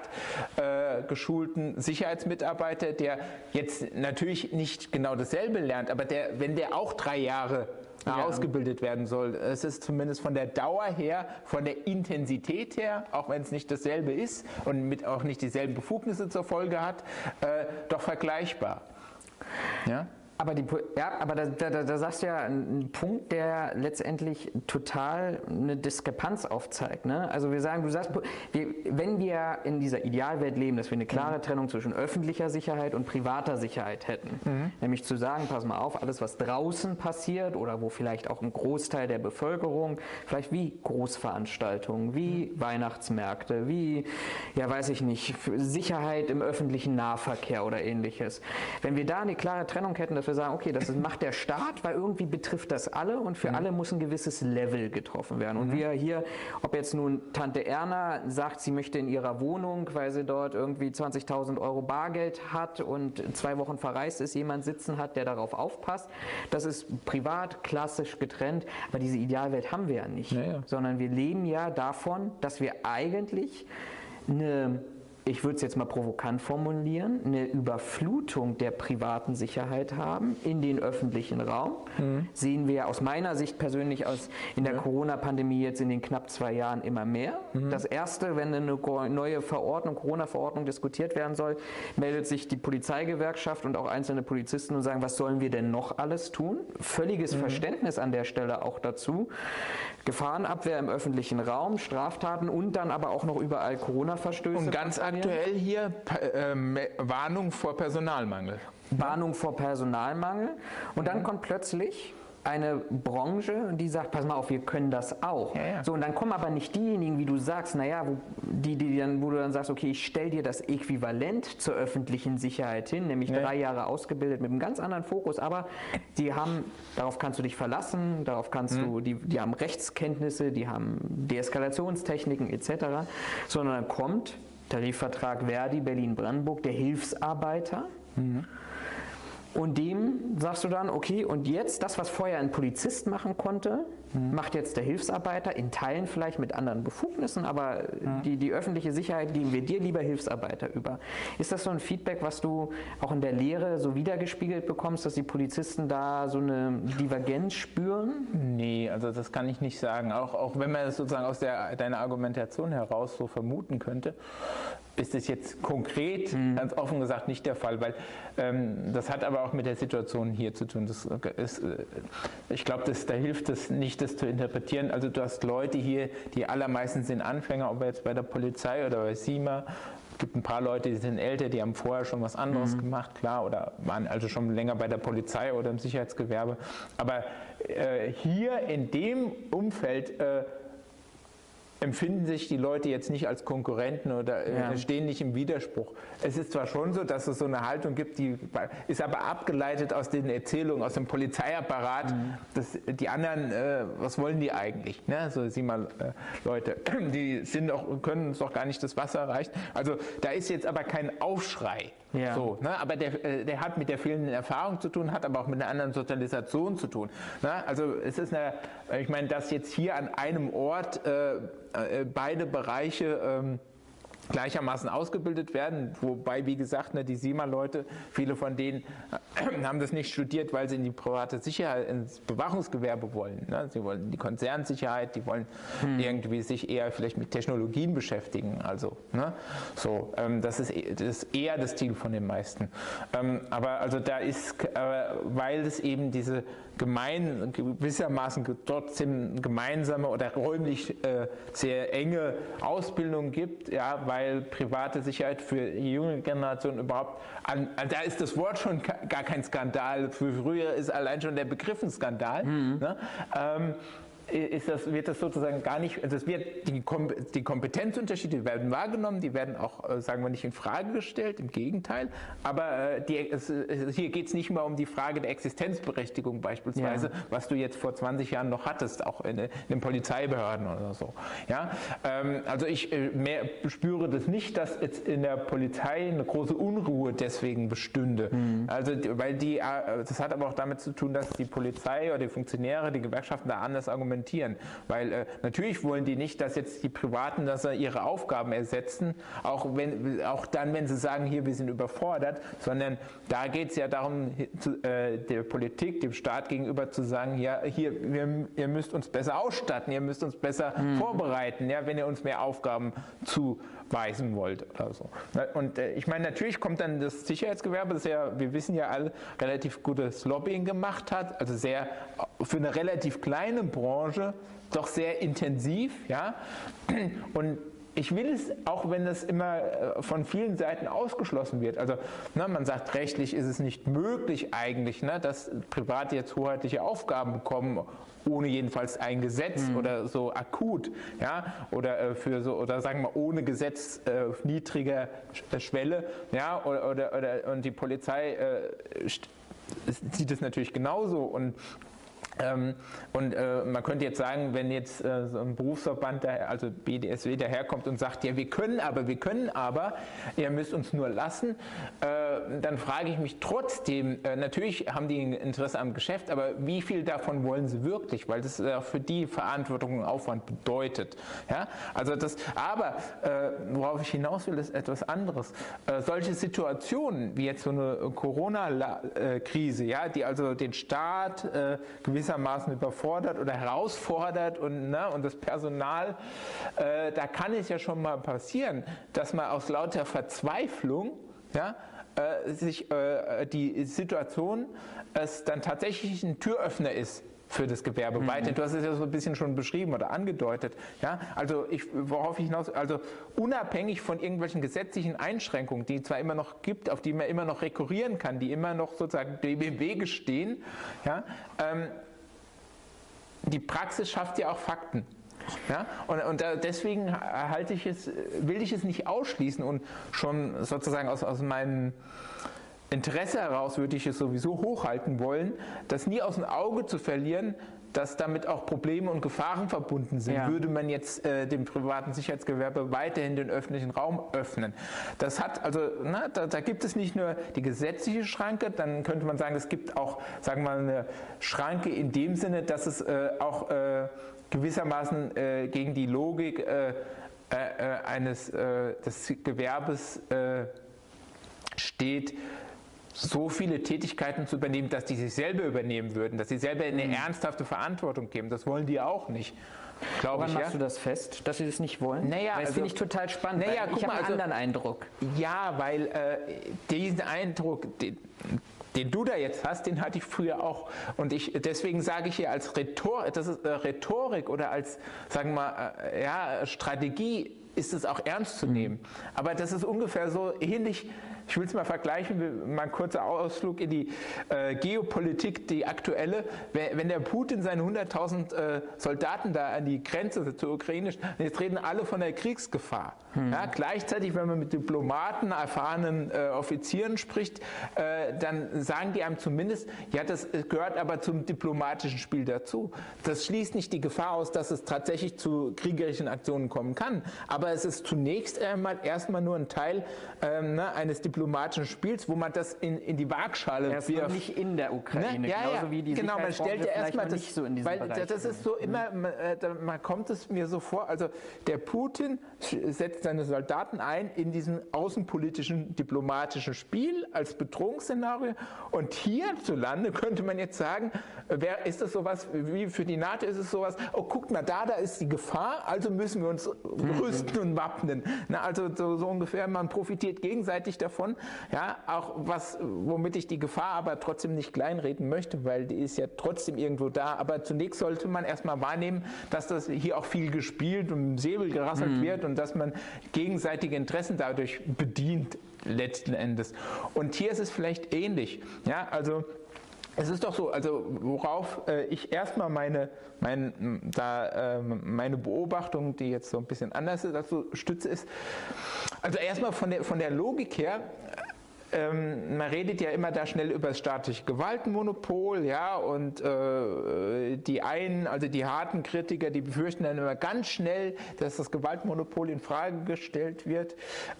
äh, geschulten Sicherheitsmitarbeiter, der jetzt natürlich nicht genau dasselbe lernt, aber der, wenn der auch drei Jahre ja. ausgebildet werden soll. Es ist zumindest von der Dauer her, von der Intensität her, auch wenn es nicht dasselbe ist und mit auch nicht dieselben Befugnisse zur Folge hat, äh, doch vergleichbar. Ja? Aber, die, ja, aber da, da, da sagst du ja einen Punkt, der letztendlich total eine Diskrepanz aufzeigt. Ne? Also wir sagen, du sagst, wir, wenn wir in dieser Idealwelt leben, dass wir eine klare mhm. Trennung zwischen öffentlicher Sicherheit und privater Sicherheit hätten, mhm. nämlich zu sagen, pass mal auf, alles was draußen passiert oder wo vielleicht auch ein Großteil der Bevölkerung, vielleicht wie Großveranstaltungen, wie mhm. Weihnachtsmärkte, wie, ja weiß ich nicht, Sicherheit im öffentlichen Nahverkehr oder ähnliches. Wenn wir da eine klare Trennung hätten, dass wir sagen, okay, das macht der Staat, weil irgendwie betrifft das alle und für mhm. alle muss ein gewisses Level getroffen werden. Und mhm. wir hier, ob jetzt nun Tante Erna sagt, sie möchte in ihrer Wohnung, weil sie dort irgendwie 20.000 Euro Bargeld hat und zwei Wochen verreist ist, jemand sitzen hat, der darauf aufpasst, das ist privat, klassisch getrennt, aber diese Idealwelt haben wir ja nicht, ja, ja. sondern wir leben ja davon, dass wir eigentlich eine ich würde es jetzt mal provokant formulieren, eine Überflutung der privaten Sicherheit haben in den öffentlichen Raum. Mhm. Sehen wir aus meiner Sicht persönlich aus in der ja. Corona-Pandemie jetzt in den knapp zwei Jahren immer mehr. Mhm. Das erste, wenn eine neue Verordnung, Corona-Verordnung diskutiert werden soll, meldet sich die Polizeigewerkschaft und auch einzelne Polizisten und sagen, was sollen wir denn noch alles tun? Völliges mhm. Verständnis an der Stelle auch dazu. Gefahrenabwehr im öffentlichen Raum, Straftaten und dann aber auch noch überall Corona-Verstöße. Und ganz aktuell hier äh, Warnung vor Personalmangel. Warnung vor Personalmangel. Und dann mhm. kommt plötzlich eine Branche, die sagt, pass mal auf, wir können das auch. Ja, ja. So, und dann kommen aber nicht diejenigen, wie du sagst, naja, wo, die, die dann, wo du dann sagst, okay, ich stelle dir das Äquivalent zur öffentlichen Sicherheit hin, nämlich ja. drei Jahre ausgebildet mit einem ganz anderen Fokus, aber die haben, darauf kannst du dich verlassen, darauf kannst mhm. du, die, die haben Rechtskenntnisse, die haben Deeskalationstechniken etc., sondern dann kommt Tarifvertrag Verdi Berlin-Brandenburg, der Hilfsarbeiter. Mhm. Und dem sagst du dann, okay, und jetzt das, was vorher ein Polizist machen konnte, mhm. macht jetzt der Hilfsarbeiter, in Teilen vielleicht mit anderen Befugnissen, aber mhm. die, die öffentliche Sicherheit geben wir dir lieber Hilfsarbeiter über. Ist das so ein Feedback, was du auch in der Lehre so wiedergespiegelt bekommst, dass die Polizisten da so eine Divergenz spüren? Nee, also das kann ich nicht sagen. Auch, auch wenn man es sozusagen aus der, deiner Argumentation heraus so vermuten könnte ist es jetzt konkret, mhm. ganz offen gesagt, nicht der Fall, weil ähm, das hat aber auch mit der Situation hier zu tun. Das ist, äh, ich glaube, da hilft es nicht, das zu interpretieren. Also du hast Leute hier, die allermeisten sind Anfänger, ob jetzt bei der Polizei oder bei SIMA. Es gibt ein paar Leute, die sind älter, die haben vorher schon was anderes mhm. gemacht, klar, oder waren also schon länger bei der Polizei oder im Sicherheitsgewerbe. Aber äh, hier in dem Umfeld äh, empfinden sich die Leute jetzt nicht als Konkurrenten oder äh, ja. stehen nicht im Widerspruch. Es ist zwar schon so, dass es so eine Haltung gibt, die ist aber abgeleitet aus den Erzählungen, aus dem Polizeiapparat. Mhm. Das, die anderen, äh, was wollen die eigentlich? Ne? So, sieh mal, äh, Leute, die sind auch, können uns doch gar nicht das Wasser erreichen. Also da ist jetzt aber kein Aufschrei. Ja. So, ne? Aber der, äh, der hat mit der fehlenden Erfahrung zu tun, hat aber auch mit einer anderen Sozialisation zu tun. Ne? Also es ist eine, ich meine, dass jetzt hier an einem Ort äh, äh, beide Bereiche ähm, gleichermaßen ausgebildet werden. Wobei, wie gesagt, ne, die SIMA-Leute, viele von denen äh, haben das nicht studiert, weil sie in die private Sicherheit, ins Bewachungsgewerbe wollen. Ne? Sie wollen die Konzernsicherheit, die wollen hm. irgendwie sich eher vielleicht mit Technologien beschäftigen. Also, ne? so, ähm, das, ist, das ist eher das Ziel von den meisten. Ähm, aber also da ist, äh, weil es eben diese gemein, gewissermaßen trotzdem gemeinsame oder räumlich äh, sehr enge Ausbildung gibt, ja, weil private Sicherheit für die junge Generation überhaupt, an, da ist das Wort schon gar kein Skandal, für früher ist allein schon der Begriff ein Skandal. Mhm. Ne? Ähm, ist das, wird das sozusagen gar nicht, also es wird die, die Kompetenzunterschiede werden wahrgenommen, die werden auch, äh, sagen wir nicht, in Frage gestellt, im Gegenteil. Aber äh, die, es, hier geht es nicht mehr um die Frage der Existenzberechtigung beispielsweise, ja. was du jetzt vor 20 Jahren noch hattest, auch in, in den Polizeibehörden oder so. Ja? Ähm, also ich äh, mehr, spüre das nicht, dass jetzt in der Polizei eine große Unruhe deswegen bestünde. Mhm. Also weil die, das hat aber auch damit zu tun, dass die Polizei oder die Funktionäre, die Gewerkschaften da anders argumentieren argumentieren. Weil äh, natürlich wollen die nicht, dass jetzt die Privaten dass ihre Aufgaben ersetzen, auch, wenn, auch dann, wenn sie sagen, hier, wir sind überfordert, sondern da geht es ja darum, zu, äh, der Politik, dem Staat gegenüber zu sagen, ja, hier, wir, ihr müsst uns besser ausstatten, ihr müsst uns besser mhm. vorbereiten, ja, wenn ihr uns mehr Aufgaben zuweisen wollt oder so. Und äh, ich meine, natürlich kommt dann das Sicherheitsgewerbe, das ja, wir wissen ja alle, relativ gutes Lobbying gemacht hat, also sehr für eine relativ kleine Branche doch sehr intensiv, ja. Und ich will es, auch wenn das immer äh, von vielen Seiten ausgeschlossen wird. Also ne, man sagt, rechtlich ist es nicht möglich eigentlich, ne, dass Private jetzt hoheitliche Aufgaben bekommen, ohne jedenfalls ein Gesetz mhm. oder so akut, ja, oder äh, für so oder sagen wir ohne Gesetz äh, niedriger Schwelle, ja, oder, oder, oder und die Polizei äh, sieht es natürlich genauso und ähm, und äh, man könnte jetzt sagen, wenn jetzt äh, so ein Berufsverband, der, also BDSW, daherkommt und sagt, ja, wir können aber, wir können aber, ihr müsst uns nur lassen, äh, dann frage ich mich trotzdem, äh, natürlich haben die ein Interesse am Geschäft, aber wie viel davon wollen sie wirklich? Weil das äh, für die Verantwortung und Aufwand bedeutet. Ja? Also das, aber äh, worauf ich hinaus will, ist etwas anderes. solche Situationen wie jetzt so eine Corona-Krise, ja, die also den Staat gewissermaßen gewissermaßen überfordert oder herausfordert und, ne, und das Personal, äh, da kann es ja schon mal passieren, dass man aus lauter Verzweiflung ja, äh, sich äh, die Situation es dann tatsächlich ein Türöffner ist für das Gewerbe mhm. weiterhin. Du hast es ja so ein bisschen schon beschrieben oder angedeutet. Ja, also ich, worauf ich hinaus, also unabhängig von irgendwelchen gesetzlichen Einschränkungen, die es zwar immer noch gibt, auf die man immer noch rekurrieren kann, die immer noch sozusagen dem im Wege stehen, ja, ähm, die Praxis schafft ja auch Fakten. Ja, und, und deswegen halte ich es, will ich es nicht ausschließen und schon sozusagen aus, aus meinem Interesse heraus würde ich es sowieso hochhalten wollen, das nie aus dem Auge zu verlieren, dass damit auch Probleme und Gefahren verbunden sind, ja. würde man jetzt äh, dem privaten Sicherheitsgewerbe weiterhin den öffentlichen Raum öffnen. Das hat also, na, da, da, gibt es nicht nur die gesetzliche Schranke, dann könnte man sagen, es gibt auch, sagen wir mal, eine Schranke in dem Sinne, dass es äh, auch äh, gewissermaßen äh, gegen die Logik äh, äh, eines des Gewerbes steht, so viele Tätigkeiten zu übernehmen, dass die sich selber übernehmen würden, dass sie selber eine mhm. ernsthafte Verantwortung geben. Das wollen die auch nicht. Woran ich, machst ja? du das fest, dass sie das nicht wollen? Naja, weil das also, finde ich total spannend. Naja, ich habe einen also, anderen Eindruck. Ja, weil äh, diesen Eindruck, den, den, du da jetzt hast, den hatte ich früher auch. Und ich, deswegen sage ich hier als Rhetorik, das ist äh, Rhetorik oder als, sagen wir mal, äh, ja, Strategie ist es auch ernst zu nehmen. Mhm. Aber das ist ungefähr so ähnlich ich will es mal vergleichen, mal ein kurzer Ausflug in die äh, Geopolitik, die aktuelle. Wenn der Putin seine 100.000 äh, Soldaten da an die Grenze zur Ukraine, jetzt reden alle von der Kriegsgefahr. Hm. Ja, gleichzeitig, wenn man mit Diplomaten, erfahrenen äh, Offizieren spricht, äh, dann sagen die einem zumindest, ja, das gehört aber zum diplomatischen Spiel dazu. Das schließt nicht die Gefahr aus, dass es tatsächlich zu kriegerischen Aktionen kommen kann. Aber es ist zunächst einmal erstmal nur ein Teil ähm, ne, eines diplomatischen diplomatischen Spiels, wo man das in, in die Waagschale erstmal wirft. nicht in der Ukraine, ne? ja, genauso ja, wie die Genau, man stellt ja erstmal das, nicht so in weil Bereich das ist so immer, man, äh, man kommt es mir so vor, also der Putin setzt seine Soldaten ein in diesem außenpolitischen, diplomatischen Spiel als Bedrohungsszenario und hierzulande könnte man jetzt sagen, wer, ist das sowas, wie für die NATO ist es sowas, oh guck mal da, da ist die Gefahr, also müssen wir uns mhm. rüsten und wappnen. Na, also so, so ungefähr, man profitiert gegenseitig davon davon. Ja, auch was, womit ich die Gefahr aber trotzdem nicht kleinreden möchte, weil die ist ja trotzdem irgendwo da. Aber zunächst sollte man erstmal wahrnehmen, dass das hier auch viel gespielt und im Säbel gerasselt mhm. wird und dass man gegenseitige Interessen dadurch bedient letzten Endes. Und hier ist es vielleicht ähnlich. Ja, also es ist doch so, also worauf äh, ich erstmal meine, mein, da, äh, meine Beobachtung, die jetzt so ein bisschen anders ist, also stütze, ist, also erstmal von der, von der Logik her, ähm, man redet ja immer da schnell über das staatliche Gewaltmonopol, ja, und äh, die einen, also die harten Kritiker, die befürchten dann immer ganz schnell, dass das Gewaltmonopol in Frage gestellt wird.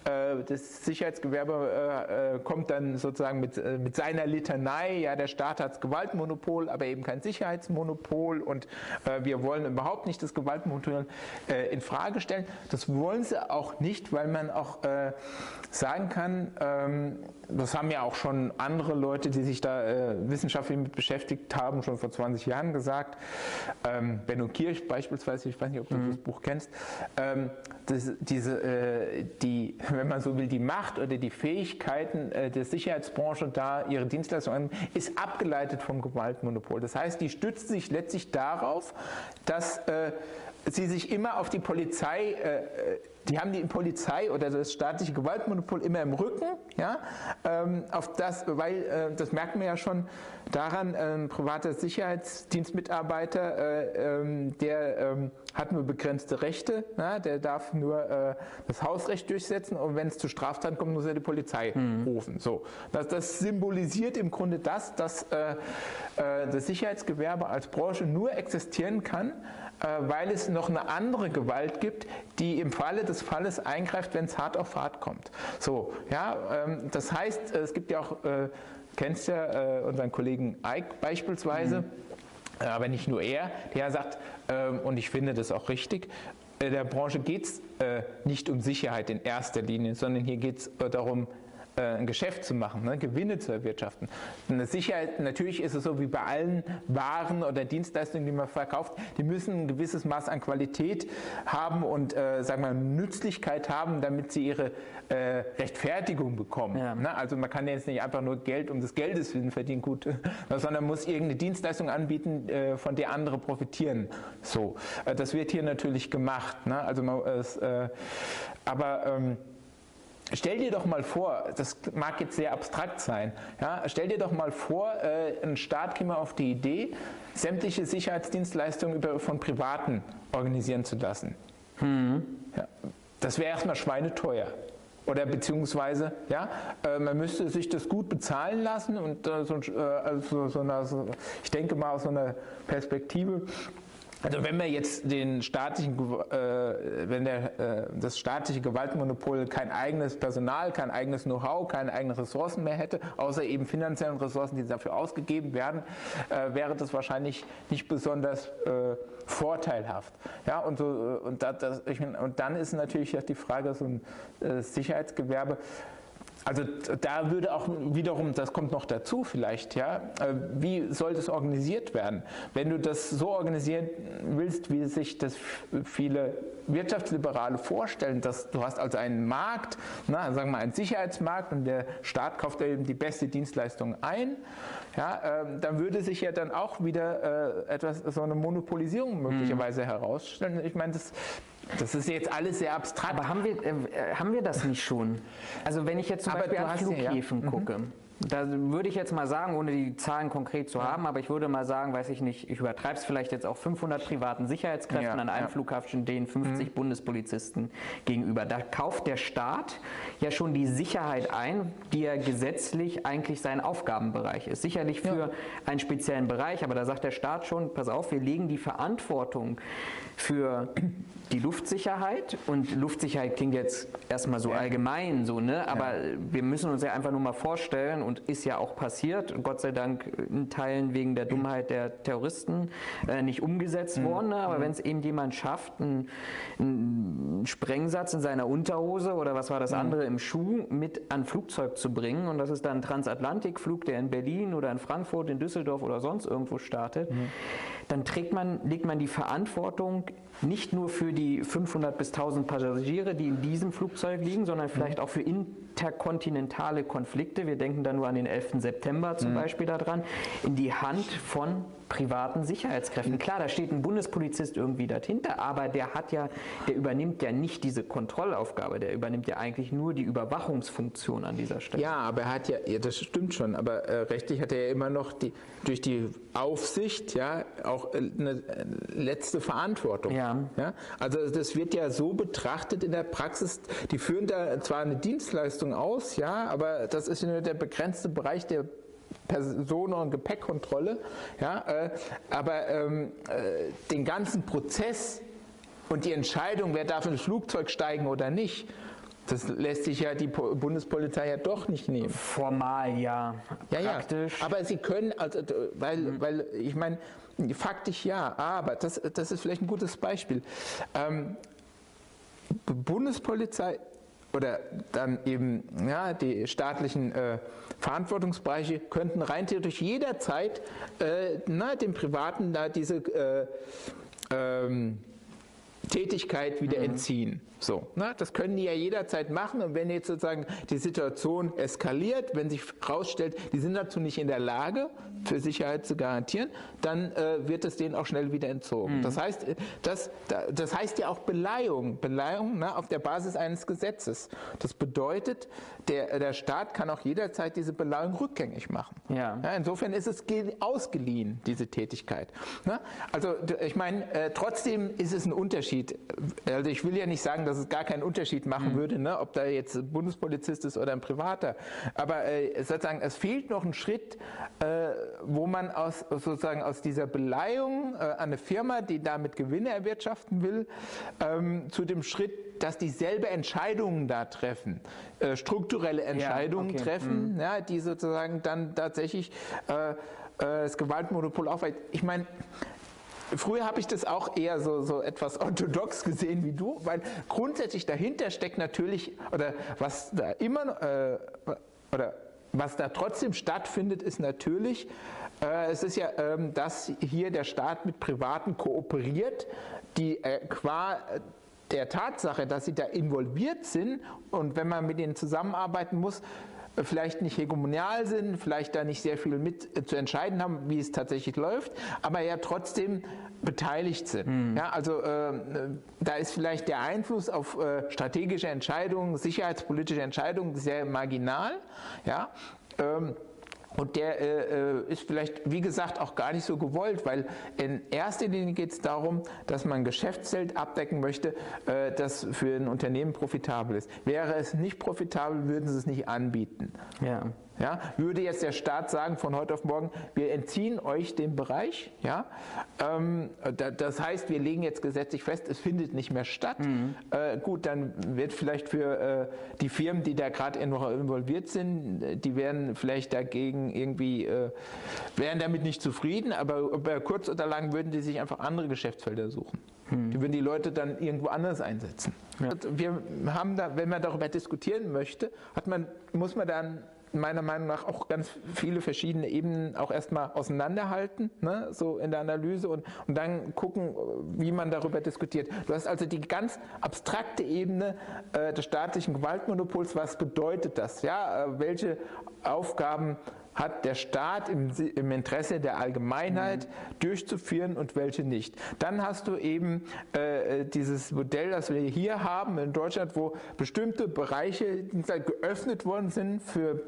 Äh, das Sicherheitsgewerbe äh, äh kommt dann sozusagen mit, äh, mit seiner Litanei, ja, der Staat hat das Gewaltmonopol, aber eben kein Sicherheitsmonopol und äh, wir wollen überhaupt nicht das Gewaltmonopol in Frage stellen. Das wollen sie auch nicht, weil man auch sagen kann, ähm, das haben ja auch schon andere Leute, die sich da äh, wissenschaftlich mit beschäftigt haben, schon vor 20 Jahren gesagt. Ähm, Benno Kirch beispielsweise, ich weiß nicht, ob du mhm. das Buch kennst, ähm, das, diese, äh, die, wenn man so will, die Macht oder die Fähigkeiten äh, der Sicherheitsbranche da ihre Dienstleistungen ist abgeleitet vom Gewaltmonopol. Das heißt, die stützt sich letztlich darauf, dass äh, sie sich immer auf die Polizei äh, die haben die Polizei oder das staatliche Gewaltmonopol immer im Rücken, ja, ähm, auf das, weil äh, das merkt man ja schon daran, ein privater Sicherheitsdienstmitarbeiter, äh, ähm, der ähm, hat nur begrenzte Rechte, der darf nur äh, das Hausrecht durchsetzen und wenn es zu Straftaten kommt, muss er die Polizei mhm. rufen. So, das, das, symbolisiert im Grunde das, dass das Sicherheitsgewerbe als Branche nur existieren kann, weil es noch eine andere Gewalt gibt, die im Falle des Falles eingreift, wenn es hart auf hart kommt. So, ja, ähm, das heißt, es gibt ja auch, äh, kennst ja äh, unseren Kollegen Ike beispielsweise, mhm. aber nicht nur er, der sagt, ähm, und ich finde das auch richtig, der Branche geht es nicht um Sicherheit in erster Linie, sondern hier geht es darum, äh, ein Geschäft zu machen, ne, Gewinne zu erwirtschaften. Eine Sicherheit, natürlich ist es so wie bei allen Waren oder Dienstleistungen, die man verkauft, die müssen ein gewisses Maß an Qualität haben und äh, sagen wir, Nützlichkeit haben, damit sie ihre äh, Rechtfertigung bekommen. Ja. Ne? Also man kann jetzt nicht einfach nur Geld um des Geldes willen verdienen, gut, sondern muss irgendeine Dienstleistung anbieten, äh, von der andere profitieren. So, äh, das wird hier natürlich gemacht. Ne? Also man, äh, aber ähm, Stell dir doch mal vor, das mag jetzt sehr abstrakt sein, ja, stell dir doch mal vor, äh, ein Staat käme auf die Idee, sämtliche Sicherheitsdienstleistungen über, von Privaten organisieren zu lassen. Hm. Ja, das wäre erstmal schweineteuer. Oder beziehungsweise, ja, äh, man müsste sich das gut bezahlen lassen und äh, so, äh, also so eine, so, ich denke mal aus so einer Perspektive, also wenn wir jetzt den staatlichen, äh, wenn der, äh, das staatliche Gewaltmonopol kein eigenes Personal, kein eigenes Know-how, keine eigenen Ressourcen mehr hätte, außer eben finanziellen Ressourcen, die dafür ausgegeben werden, äh, wäre das wahrscheinlich nicht besonders äh, vorteilhaft. Ja, und, so, äh, und, das, ich, und dann ist natürlich die Frage, so ein äh, Sicherheitsgewerbe, also da würde auch wiederum, das kommt noch dazu vielleicht, ja, äh, wie soll das organisiert werden? Wenn du das so organisieren willst, wie sich das viele Wirtschaftsliberale vorstellen, dass du hast also einen Markt, na, sagen wir mal einen Sicherheitsmarkt und der Staat kauft eben die beste Dienstleistung ein, ja, ähm, dann würde sich ja dann auch wieder äh, etwas, so eine Monopolisierung möglicherweise mhm. herausstellen. Ich meine, das, das ist jetzt alles sehr abstrakt. Aber haben wir, äh, haben wir das nicht schon? Also wenn ich jetzt zum aber Beispiel an Flughäfen ja. gucke, mhm. Da würde ich jetzt mal sagen, ohne die Zahlen konkret zu haben, aber ich würde mal sagen, weiß ich nicht, ich übertreibe es vielleicht jetzt auch 500 privaten Sicherheitskräften ja, an einem ja. Flughafen stehen 50 mhm. Bundespolizisten gegenüber. Da kauft der Staat ja schon die Sicherheit ein, die ja gesetzlich eigentlich sein Aufgabenbereich ist. Sicherlich für ja. einen speziellen Bereich, aber da sagt der Staat schon, pass auf, wir legen die Verantwortung für die Luftsicherheit und Luftsicherheit klingt jetzt erstmal so allgemein so, ne? aber wir müssen uns ja einfach nur mal vorstellen und ist ja auch passiert, Gott sei Dank in Teilen wegen der Dummheit der Terroristen äh, nicht umgesetzt mhm. worden, aber mhm. wenn es eben jemand schafft, einen, einen, Sprengsatz in seiner Unterhose oder was war das mhm. andere im Schuh mit an Flugzeug zu bringen und das ist dann ein Transatlantikflug, der in Berlin oder in Frankfurt, in Düsseldorf oder sonst irgendwo startet, mhm. dann trägt man, legt man die Verantwortung nicht nur für die 500 bis 1000 Passagiere, die in diesem Flugzeug liegen, sondern vielleicht mhm. auch für interkontinentale Konflikte, wir denken da nur an den 11. September zum mhm. Beispiel daran, in die Hand von privaten Sicherheitskräften. Klar, da steht ein Bundespolizist irgendwie dahinter, aber der hat ja, der übernimmt ja nicht diese Kontrollaufgabe, der übernimmt ja eigentlich nur die Überwachungsfunktion an dieser Stelle. Ja, aber er hat ja, ja das stimmt schon, aber äh, rechtlich hat er ja immer noch die, durch die Aufsicht ja auch äh, eine äh, letzte Verantwortung. Ja. ja. Also das wird ja so betrachtet in der Praxis, die führen da zwar eine Dienstleistung aus, ja, aber das ist nur der begrenzte Bereich der Personen- und Gepäckkontrolle. Ja, äh, aber ähm, äh, den ganzen Prozess und die Entscheidung, wer darf ins Flugzeug steigen oder nicht, das lässt sich ja die Bundespolizei ja doch nicht nehmen. Formal ja, praktisch. Ja, aber sie können, also, weil, mhm. weil ich meine, faktisch ja, aber das, das ist vielleicht ein gutes Beispiel. Ähm, Bundespolizei oder dann eben ja, die staatlichen äh, Verantwortungsbereiche könnten rein theoretisch jederzeit äh, na, dem Privaten da diese äh, ähm, Tätigkeit wieder mhm. entziehen. So, ne? Das können die ja jederzeit machen und wenn jetzt sozusagen die Situation eskaliert, wenn sich herausstellt, die sind dazu nicht in der Lage, für Sicherheit zu garantieren, dann äh, wird es denen auch schnell wieder entzogen. Mhm. Das heißt, äh, das, das heißt ja auch Beleihung, Beleihung ne, auf der Basis eines Gesetzes. Das bedeutet, der, der Staat kann auch jederzeit diese Beleihung rückgängig machen. Ja. ja insofern ist es ausgeliehen, diese Tätigkeit. Ne? Also ich meine, äh, trotzdem ist es ein Unterschied. Also ich will ja nicht sagen, dass es gar keinen Unterschied machen mhm. würde, ne, ob da jetzt ein Bundespolizist ist oder ein Privater. Aber äh, sozusagen, es fehlt noch ein Schritt, äh, wo man aus, sozusagen aus dieser Beleihung äh, an eine Firma, die damit Gewinne erwirtschaften will, ähm, zu dem Schritt, dass dieselbe Entscheidungen da treffen, äh, strukturelle Entscheidungen ja, okay. treffen, mhm. ja, die sozusagen dann tatsächlich äh, äh, das Gewaltmonopol aufweicht. Ich meine, Früher habe ich das auch eher so, so etwas orthodox gesehen wie du, weil grundsätzlich dahinter steckt natürlich, oder was da immer, äh, oder was da trotzdem stattfindet, ist natürlich, äh, es ist ja, ähm, dass hier der Staat mit Privaten kooperiert, die äh, qua der Tatsache, dass sie da involviert sind und wenn man mit ihnen zusammenarbeiten muss, vielleicht nicht hegemonial sind, vielleicht da nicht sehr viel mit äh, zu entscheiden haben, wie es tatsächlich läuft, aber ja trotzdem beteiligt sind. Mhm. Ja, also äh, da ist vielleicht der Einfluss auf äh, strategische Entscheidungen, sicherheitspolitische Entscheidungen sehr marginal. Ja, ähm, und der äh, äh, ist vielleicht, wie gesagt, auch gar nicht so gewollt, weil in erster Linie geht es darum, dass man ein Geschäftsfeld abdecken möchte, äh, das für ein Unternehmen profitabel ist. Wäre es nicht profitabel, würden sie es nicht anbieten. Ja. Ja, würde jetzt der Staat sagen von heute auf morgen, wir entziehen euch den Bereich, ja, ähm, das heißt, wir legen jetzt gesetzlich fest, es findet nicht mehr statt. Mhm. Äh, gut, dann wird vielleicht für äh, die Firmen, die da gerade involviert sind, die werden vielleicht dagegen irgendwie, äh, wären damit nicht zufrieden, aber über kurz oder lang würden die sich einfach andere Geschäftsfelder suchen. Mhm. Die würden die Leute dann irgendwo anders einsetzen. Ja. Wir haben da, wenn man darüber diskutieren möchte, hat man, muss man dann meiner Meinung nach auch ganz viele verschiedene Ebenen auch erstmal auseinanderhalten, ne, so in der Analyse und, und dann gucken, wie man darüber diskutiert. Du hast also die ganz abstrakte Ebene äh, des staatlichen Gewaltmonopols. Was bedeutet das? Ja, äh, welche Aufgaben hat der Staat im, im Interesse der Allgemeinheit mhm. durchzuführen und welche nicht. Dann hast du eben äh, dieses Modell, das wir hier haben in Deutschland, wo bestimmte Bereiche geöffnet worden sind für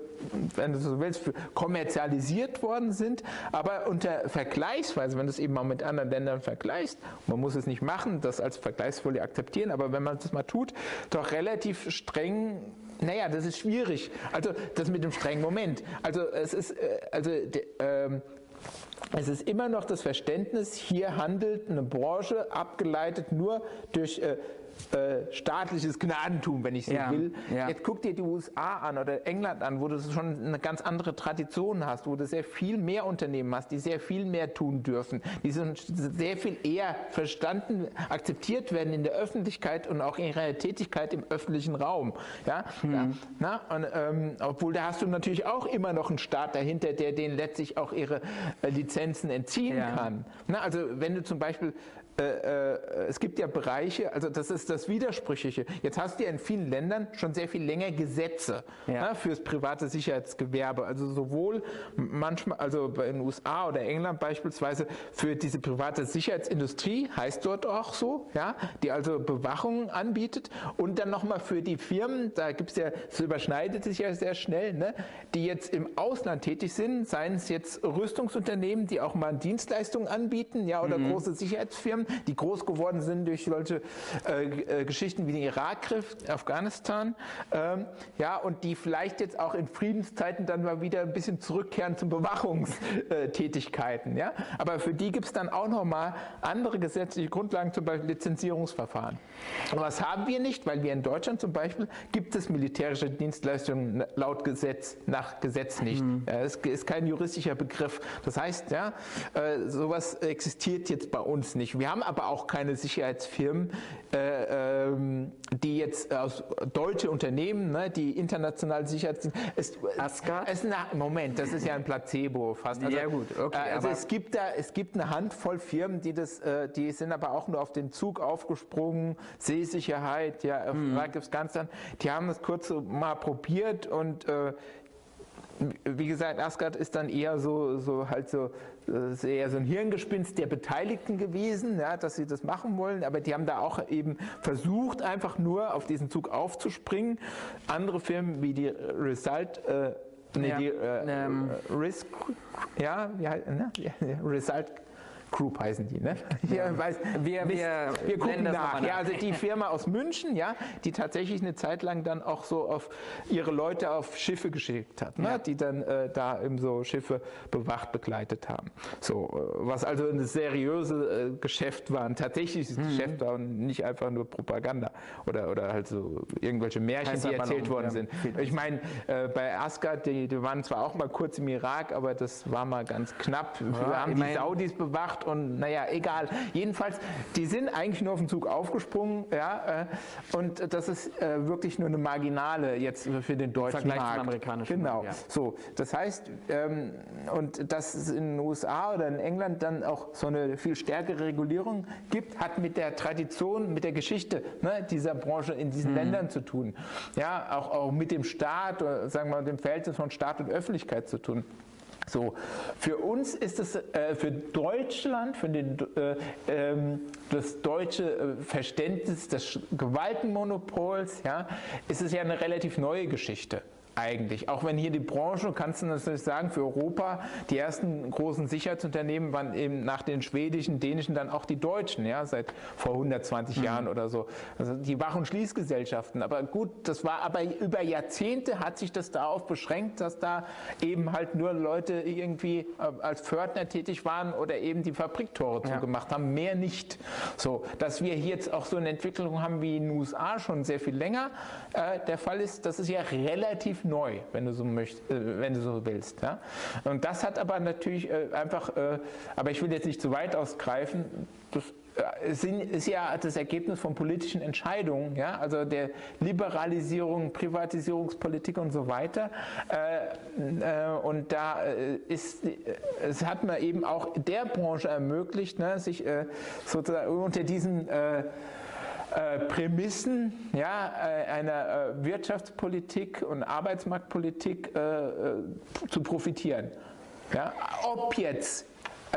wenn du so willst, kommerzialisiert worden sind, aber unter Vergleichsweise, wenn du es eben mal mit anderen Ländern vergleichst, man muss es nicht machen, das als Vergleichsfolie akzeptieren, aber wenn man das mal tut, doch relativ streng naja, das ist schwierig. Also das mit dem strengen Moment. Also es ist, äh, also ähm, es ist immer noch das Verständnis, hier handelt eine Branche abgeleitet nur durch äh, äh, staatliches Gnadentum, wenn ich so ja, will. Ja. Jetzt guck dir die USA an oder England an, wo du schon eine ganz andere Tradition hast, wo du sehr viel mehr Unternehmen hast, die sehr viel mehr tun dürfen, die sind sehr viel eher verstanden, akzeptiert werden in der Öffentlichkeit und auch in ihrer Tätigkeit im öffentlichen Raum. Ja, hm. na, und, ähm, obwohl da hast du natürlich auch immer noch einen Staat dahinter, der denen letztlich auch ihre äh, Lizenzen entziehen ja. kann. Na, also wenn du zum Beispiel äh, äh, es gibt ja Bereiche, also das ist das Widersprüchliche. Jetzt hast du ja in vielen Ländern schon sehr viel länger Gesetze ja. ne, fürs private Sicherheitsgewerbe. Also sowohl manchmal, also in den USA oder England beispielsweise für diese private Sicherheitsindustrie, heißt dort auch so, ja, die also Bewachung anbietet und dann nochmal für die Firmen, da gibt es ja, es überschneidet sich ja sehr schnell, ne, die jetzt im Ausland tätig sind, seien es jetzt Rüstungsunternehmen, die auch mal Dienstleistungen anbieten, ja, oder mhm. große Sicherheitsfirmen, die groß geworden sind durch solche äh, äh, Geschichten wie den Irakkrieg, Afghanistan, ähm, ja, und die vielleicht jetzt auch in Friedenszeiten dann mal wieder ein bisschen zurückkehren zu Bewachungstätigkeiten, ja. Aber für die gibt es dann auch nochmal andere gesetzliche Grundlagen, zum Beispiel Lizenzierungsverfahren. Und was haben wir nicht? Weil wir in Deutschland zum Beispiel gibt es militärische Dienstleistungen laut Gesetz, nach Gesetz nicht. Mhm. Ja, es ist kein juristischer Begriff. Das heißt, ja, äh, sowas existiert jetzt bei uns nicht. Wir haben aber auch keine Sicherheitsfirmen, äh, ähm, die jetzt aus deutsche Unternehmen, ne, die international Sicherheits... Es, Asgard? Es, na, Moment, das ist ja ein Placebo fast. Also, ja gut, okay. Äh, also es gibt da, es gibt eine Handvoll Firmen, die das, äh, die sind aber auch nur auf den Zug aufgesprungen, Seesicherheit, ja, mhm. da gibt es ganz dann, die haben es kurz mal probiert und äh, wie gesagt, Asgard ist dann eher so, so halt so, eher so ein Hirngespinst der Beteiligten gewesen, ja, dass sie das machen wollen, aber die haben da auch eben versucht, einfach nur auf diesen Zug aufzuspringen. Andere Firmen wie die Result, äh, nee, ja, die äh, ähm, Risk, ja, wie heißt, ne? Result Group heißen die, ne? Ja. Weiß, wir, wir, wir gucken nach. Ja, also die Firma aus München, ja, die tatsächlich eine Zeit lang dann auch so auf ihre Leute auf Schiffe geschickt hat, ne? Ja. die dann äh, da eben so Schiffe bewacht begleitet haben. So, äh, was also ein seriöses äh, Geschäft war, ein tatsächliches mhm. Geschäft war und nicht einfach nur Propaganda oder, oder halt so irgendwelche Märchen, die erzählt worden ja. sind. Ich meine, äh, bei Asgard, die, die, waren zwar auch mal kurz im Irak, aber das war mal ganz knapp. Wir haben die Saudis bewacht und naja, egal. Jedenfalls, die sind eigentlich nur auf den Zug aufgesprungen, ja, äh, und das ist äh, wirklich nur eine marginale jetzt für den deutschen Vergleich Markt. Zum amerikanischen genau. Markt, ja. So, das heißt, ähm, und dass es in den USA oder in England dann auch so eine viel stärkere Regulierung gibt, hat mit der Tradition, mit der Geschichte ne, dieser Branche in diesen mhm. Ländern zu tun. Ja, auch, auch mit dem Staat, oder sagen wir mal, dem Verhältnis von Staat und Öffentlichkeit zu tun. So, für uns ist es, äh, für Deutschland, für den, äh, ähm, das deutsche äh, Verständnis des Gewaltenmonopols, ja, ist es ja eine relativ neue Geschichte eigentlich. Auch wenn hier die Branche, kannst du natürlich sagen, für Europa, die ersten großen Sicherheitsunternehmen waren eben nach den schwedischen, dänischen dann auch die deutschen, ja, seit vor 120 mhm. Jahren oder so. Also die Wach- und Schließgesellschaften. Aber gut, das war aber über Jahrzehnte hat sich das darauf beschränkt, dass da eben halt nur Leute irgendwie äh, als Pförtner tätig waren oder eben die Fabriktore ja. zugemacht haben, mehr nicht. So, dass wir hier jetzt auch so eine Entwicklung haben wie in den USA schon sehr viel länger äh, der Fall ist, das ist ja relativ neu, wenn du so, möcht, äh, wenn du so willst. Ja? Und das hat aber natürlich äh, einfach, äh, aber ich will jetzt nicht zu weit ausgreifen, das ist ja das Ergebnis von politischen Entscheidungen, ja, also der Liberalisierung, Privatisierungspolitik und so weiter. und da ist, es hat man eben auch der Branche ermöglicht, ne, sich sozusagen unter diesen äh, Prämissen ja, äh, einer äh, Wirtschaftspolitik und Arbeitsmarktpolitik zu profitieren. Ja, ob jetzt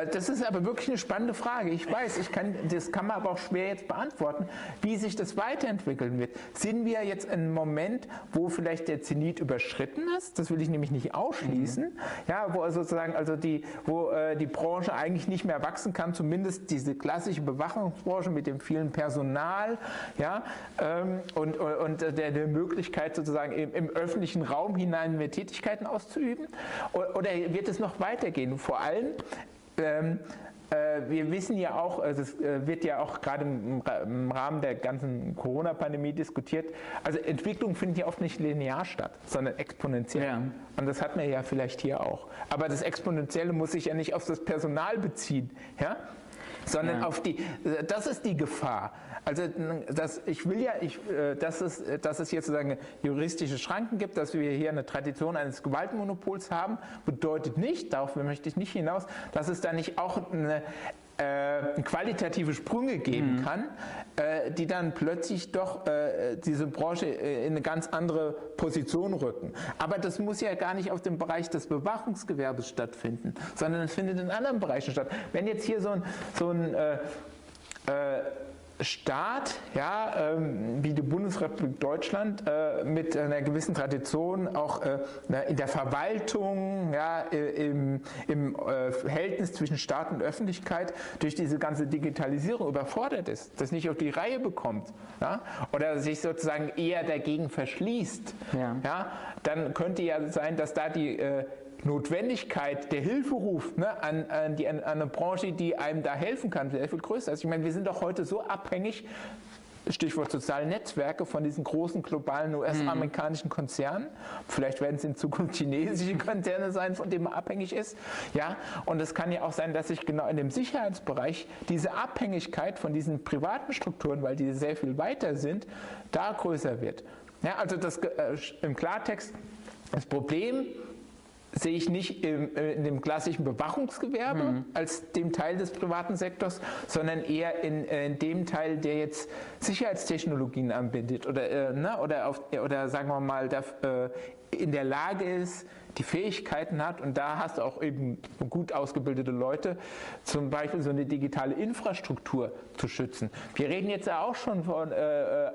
das ist aber wirklich eine spannende Frage. Ich weiß, ich kann, das kann man aber auch schwer jetzt beantworten, wie sich das weiterentwickeln wird. Sind wir jetzt in einem Moment, wo vielleicht der Zenit überschritten ist? Das will ich nämlich nicht ausschließen. Mhm. Ja, wo sozusagen, also die, wo äh, die Branche eigentlich nicht mehr wachsen kann, zumindest diese klassische Bewachungsbranche mit dem vielen Personal, ja, ähm, und, und der, der Möglichkeit sozusagen im, im öffentlichen Raum hinein mehr Tätigkeiten auszuüben? Oder wird es noch weitergehen? Vor allem ähm, äh, wir wissen ja auch, also es äh, wird ja auch gerade im, im Rahmen der ganzen Corona-Pandemie diskutiert, also Entwicklung findet ja oft nicht linear statt, sondern exponentiell. Ja. Und das hat man ja vielleicht hier auch. Aber das Exponentielle muss sich ja nicht auf das Personal beziehen, ja? sondern ja. auf die, das ist die Gefahr. Also das, ich will ja, ich, äh, dass, es, dass es jetzt sozusagen juristische Schranken gibt, dass wir hier eine Tradition eines Gewaltmonopols haben, bedeutet nicht, darauf möchte ich nicht hinaus, dass es da nicht auch eine äh, qualitative Sprünge geben mhm. kann, äh, die dann plötzlich doch äh, diese Branche äh, in eine ganz andere Position rücken. Aber das muss ja gar nicht auf dem Bereich des Bewachungsgewerbes stattfinden, sondern es findet in anderen Bereichen statt. Wenn jetzt hier so ein, so ein äh, äh, Staat, ja, ähm, wie die Bundesrepublik Deutschland, äh, mit einer gewissen Tradition auch äh, in der Verwaltung, ja, im, im äh, Verhältnis zwischen Staat und Öffentlichkeit durch diese ganze Digitalisierung überfordert ist, das nicht auf die Reihe bekommt, ja, oder sich sozusagen eher dagegen verschließt, ja. ja dann könnte ja sein, dass da die äh, Notwendigkeit, der Hilferuf ne, an, an, die, an, eine Branche, die einem da helfen kann, sehr viel größer ist. Ich meine, wir sind doch heute so abhängig Stichwort soziale Netzwerke von diesen großen globalen US-amerikanischen Konzernen. Vielleicht werden es in Zukunft chinesische Konzerne sein, von denen man abhängig ist. Ja, und es kann ja auch sein, dass sich genau in dem Sicherheitsbereich diese Abhängigkeit von diesen privaten Strukturen, weil die sehr viel weiter sind, da größer wird. Ja, also das, äh, im Klartext, das Problem sehe ich nicht im, äh, in dem klassischen Bewachungsgewerbe mhm. als dem Teil des privaten Sektors, sondern eher in, äh, in dem Teil, der jetzt Sicherheitstechnologien anbietet oder, äh, ne, oder, auf, oder sagen wir mal da, äh, in der Lage ist, die Fähigkeiten hat und da hast du auch eben gut ausgebildete Leute, zum Beispiel so eine digitale Infrastruktur zu schützen. Wir reden jetzt ja auch schon von, äh,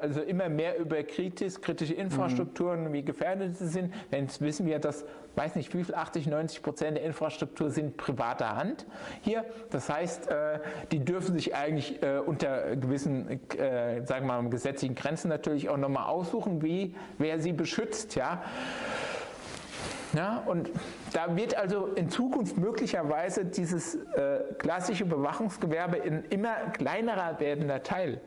also immer mehr über kritisch, kritische Infrastrukturen, mhm. wie gefährdet sie sind. Jetzt wissen wir, dass, weiß nicht wie viel, 80, 90 Prozent der Infrastruktur sind privater Hand hier. Das heißt, äh, die dürfen sich eigentlich äh, unter gewissen, äh, sagen wir mal, gesetzlichen Grenzen natürlich auch nochmal aussuchen, wie, wer sie beschützt, ja. Ja, und da wird also in Zukunft möglicherweise dieses äh, klassische Bewachungsgewerbe in immer kleinerer werdender Teil.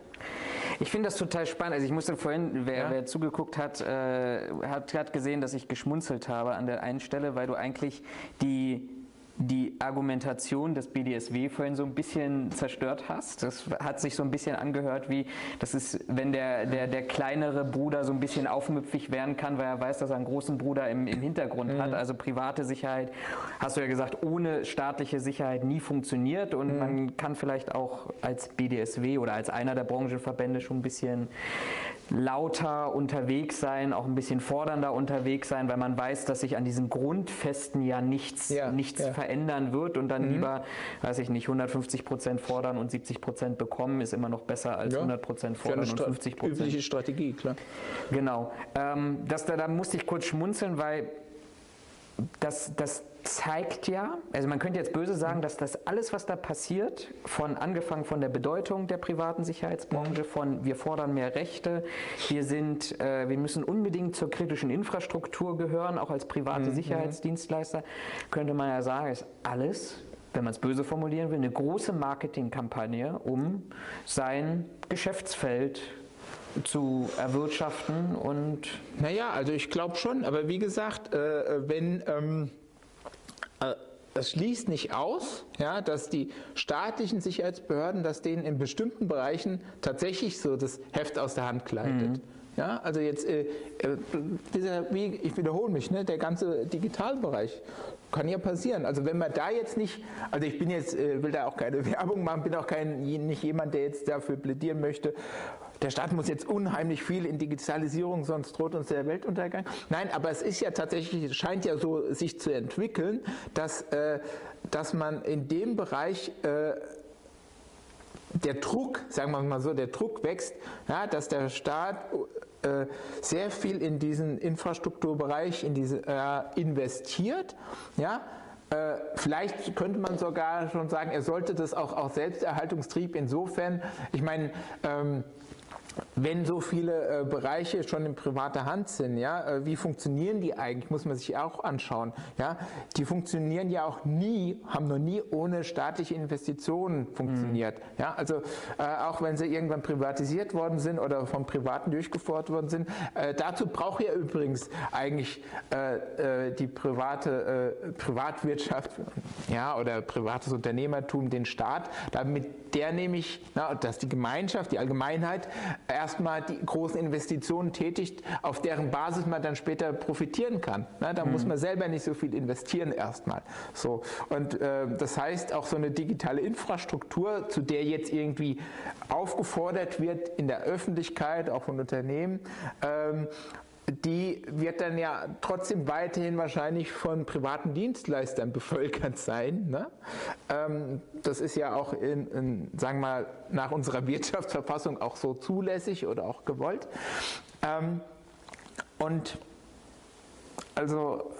Ich finde das total spannend. Also ich musste vorhin, wer, ja. wer zugeguckt hat, äh, hat, hat gesehen, dass ich geschmunzelt habe an der einen Stelle, weil du eigentlich die die Argumentation des BDSW vorhin so ein bisschen zerstört hast. Das hat sich so ein bisschen angehört wie, das ist, wenn der, der, der kleinere Bruder so ein bisschen aufmüpfig werden kann, weil er weiß, dass er einen großen Bruder im, im Hintergrund mhm. hat. Also private Sicherheit, hast du ja gesagt, ohne staatliche Sicherheit nie funktioniert und mhm. man kann vielleicht auch als BDSW oder als einer der Branchenverbände schon ein bisschen lauter unterwegs sein, auch ein bisschen fordernder unterwegs sein, weil man weiß, dass sich an diesen Grundfesten ja nichts, ja, nichts ja. Verändern wird und dann mhm. lieber, weiß ich nicht, 150 Prozent fordern und 70 Prozent bekommen, ist immer noch besser als ja. 100 Prozent fordern und 50 Prozent. Übliche Strategie, klar. Genau. Ähm, das, da, da musste ich kurz schmunzeln, weil das, das zeigt ja, also man könnte jetzt böse sagen, dass das alles, was da passiert, von angefangen von der Bedeutung der privaten Sicherheitsbranche, von wir fordern mehr Rechte, wir sind, äh, wir müssen unbedingt zur kritischen Infrastruktur gehören, auch als private mhm. Sicherheitsdienstleister, könnte man ja sagen, ist alles wenn man es böse formulieren will, eine große Marketingkampagne, um sein Geschäftsfeld zu erwirtschaften und. Naja, also ich glaube schon, aber wie gesagt, äh, wenn. Ähm äh, das schließt nicht aus, ja, dass die staatlichen Sicherheitsbehörden, dass denen in bestimmten Bereichen tatsächlich so das Heft aus der Hand gleitet. Mhm. Ja, also jetzt, äh, äh dieser, wie, ich wiederhole mich, ne, der ganze Digitalbereich kann ja passieren. Also wenn man da jetzt nicht, also ich bin jetzt, äh, will da auch keine Werbung machen, bin auch kein, nicht jemand, der jetzt dafür plädieren möchte, der Staat muss jetzt unheimlich viel in Digitalisierung, sonst droht uns der Weltuntergang. Nein, aber es ist ja tatsächlich, scheint ja so sich zu entwickeln, dass, äh, dass man in dem Bereich äh, der Druck, sagen wir mal so, der Druck wächst, ja, dass der Staat äh, sehr viel in diesen Infrastrukturbereich in diese, äh, investiert, ja, äh, vielleicht könnte man sogar schon sagen, er sollte das auch, auch Selbsterhaltungstrieb insofern, ich meine, ähm, wenn so viele äh, Bereiche schon in privater Hand sind, ja, äh, wie funktionieren die eigentlich, muss man sich auch anschauen. Ja. Die funktionieren ja auch nie, haben noch nie ohne staatliche Investitionen funktioniert. Mhm. Ja. Also äh, auch wenn sie irgendwann privatisiert worden sind oder von Privaten durchgeführt worden sind, äh, dazu braucht ja übrigens eigentlich äh, äh, die private Privatwirtschaft ja, oder privates Unternehmertum den Staat, damit der nämlich, na, dass die Gemeinschaft, die Allgemeinheit erstmal die großen Investitionen tätigt, auf deren Basis man dann später profitieren kann. Na, da mhm. muss man selber nicht so viel investieren erstmal. So. Und äh, das heißt, auch so eine digitale Infrastruktur, zu der jetzt irgendwie aufgefordert wird in der Öffentlichkeit, auch von Unternehmen, ähm, die wird dann ja trotzdem weiterhin wahrscheinlich von privaten Dienstleistern bevölkert sein. Ne? Ähm, das ist ja auch in, in, sagen wir mal, nach unserer Wirtschaftsverfassung auch so zulässig oder auch gewollt. Ähm, und also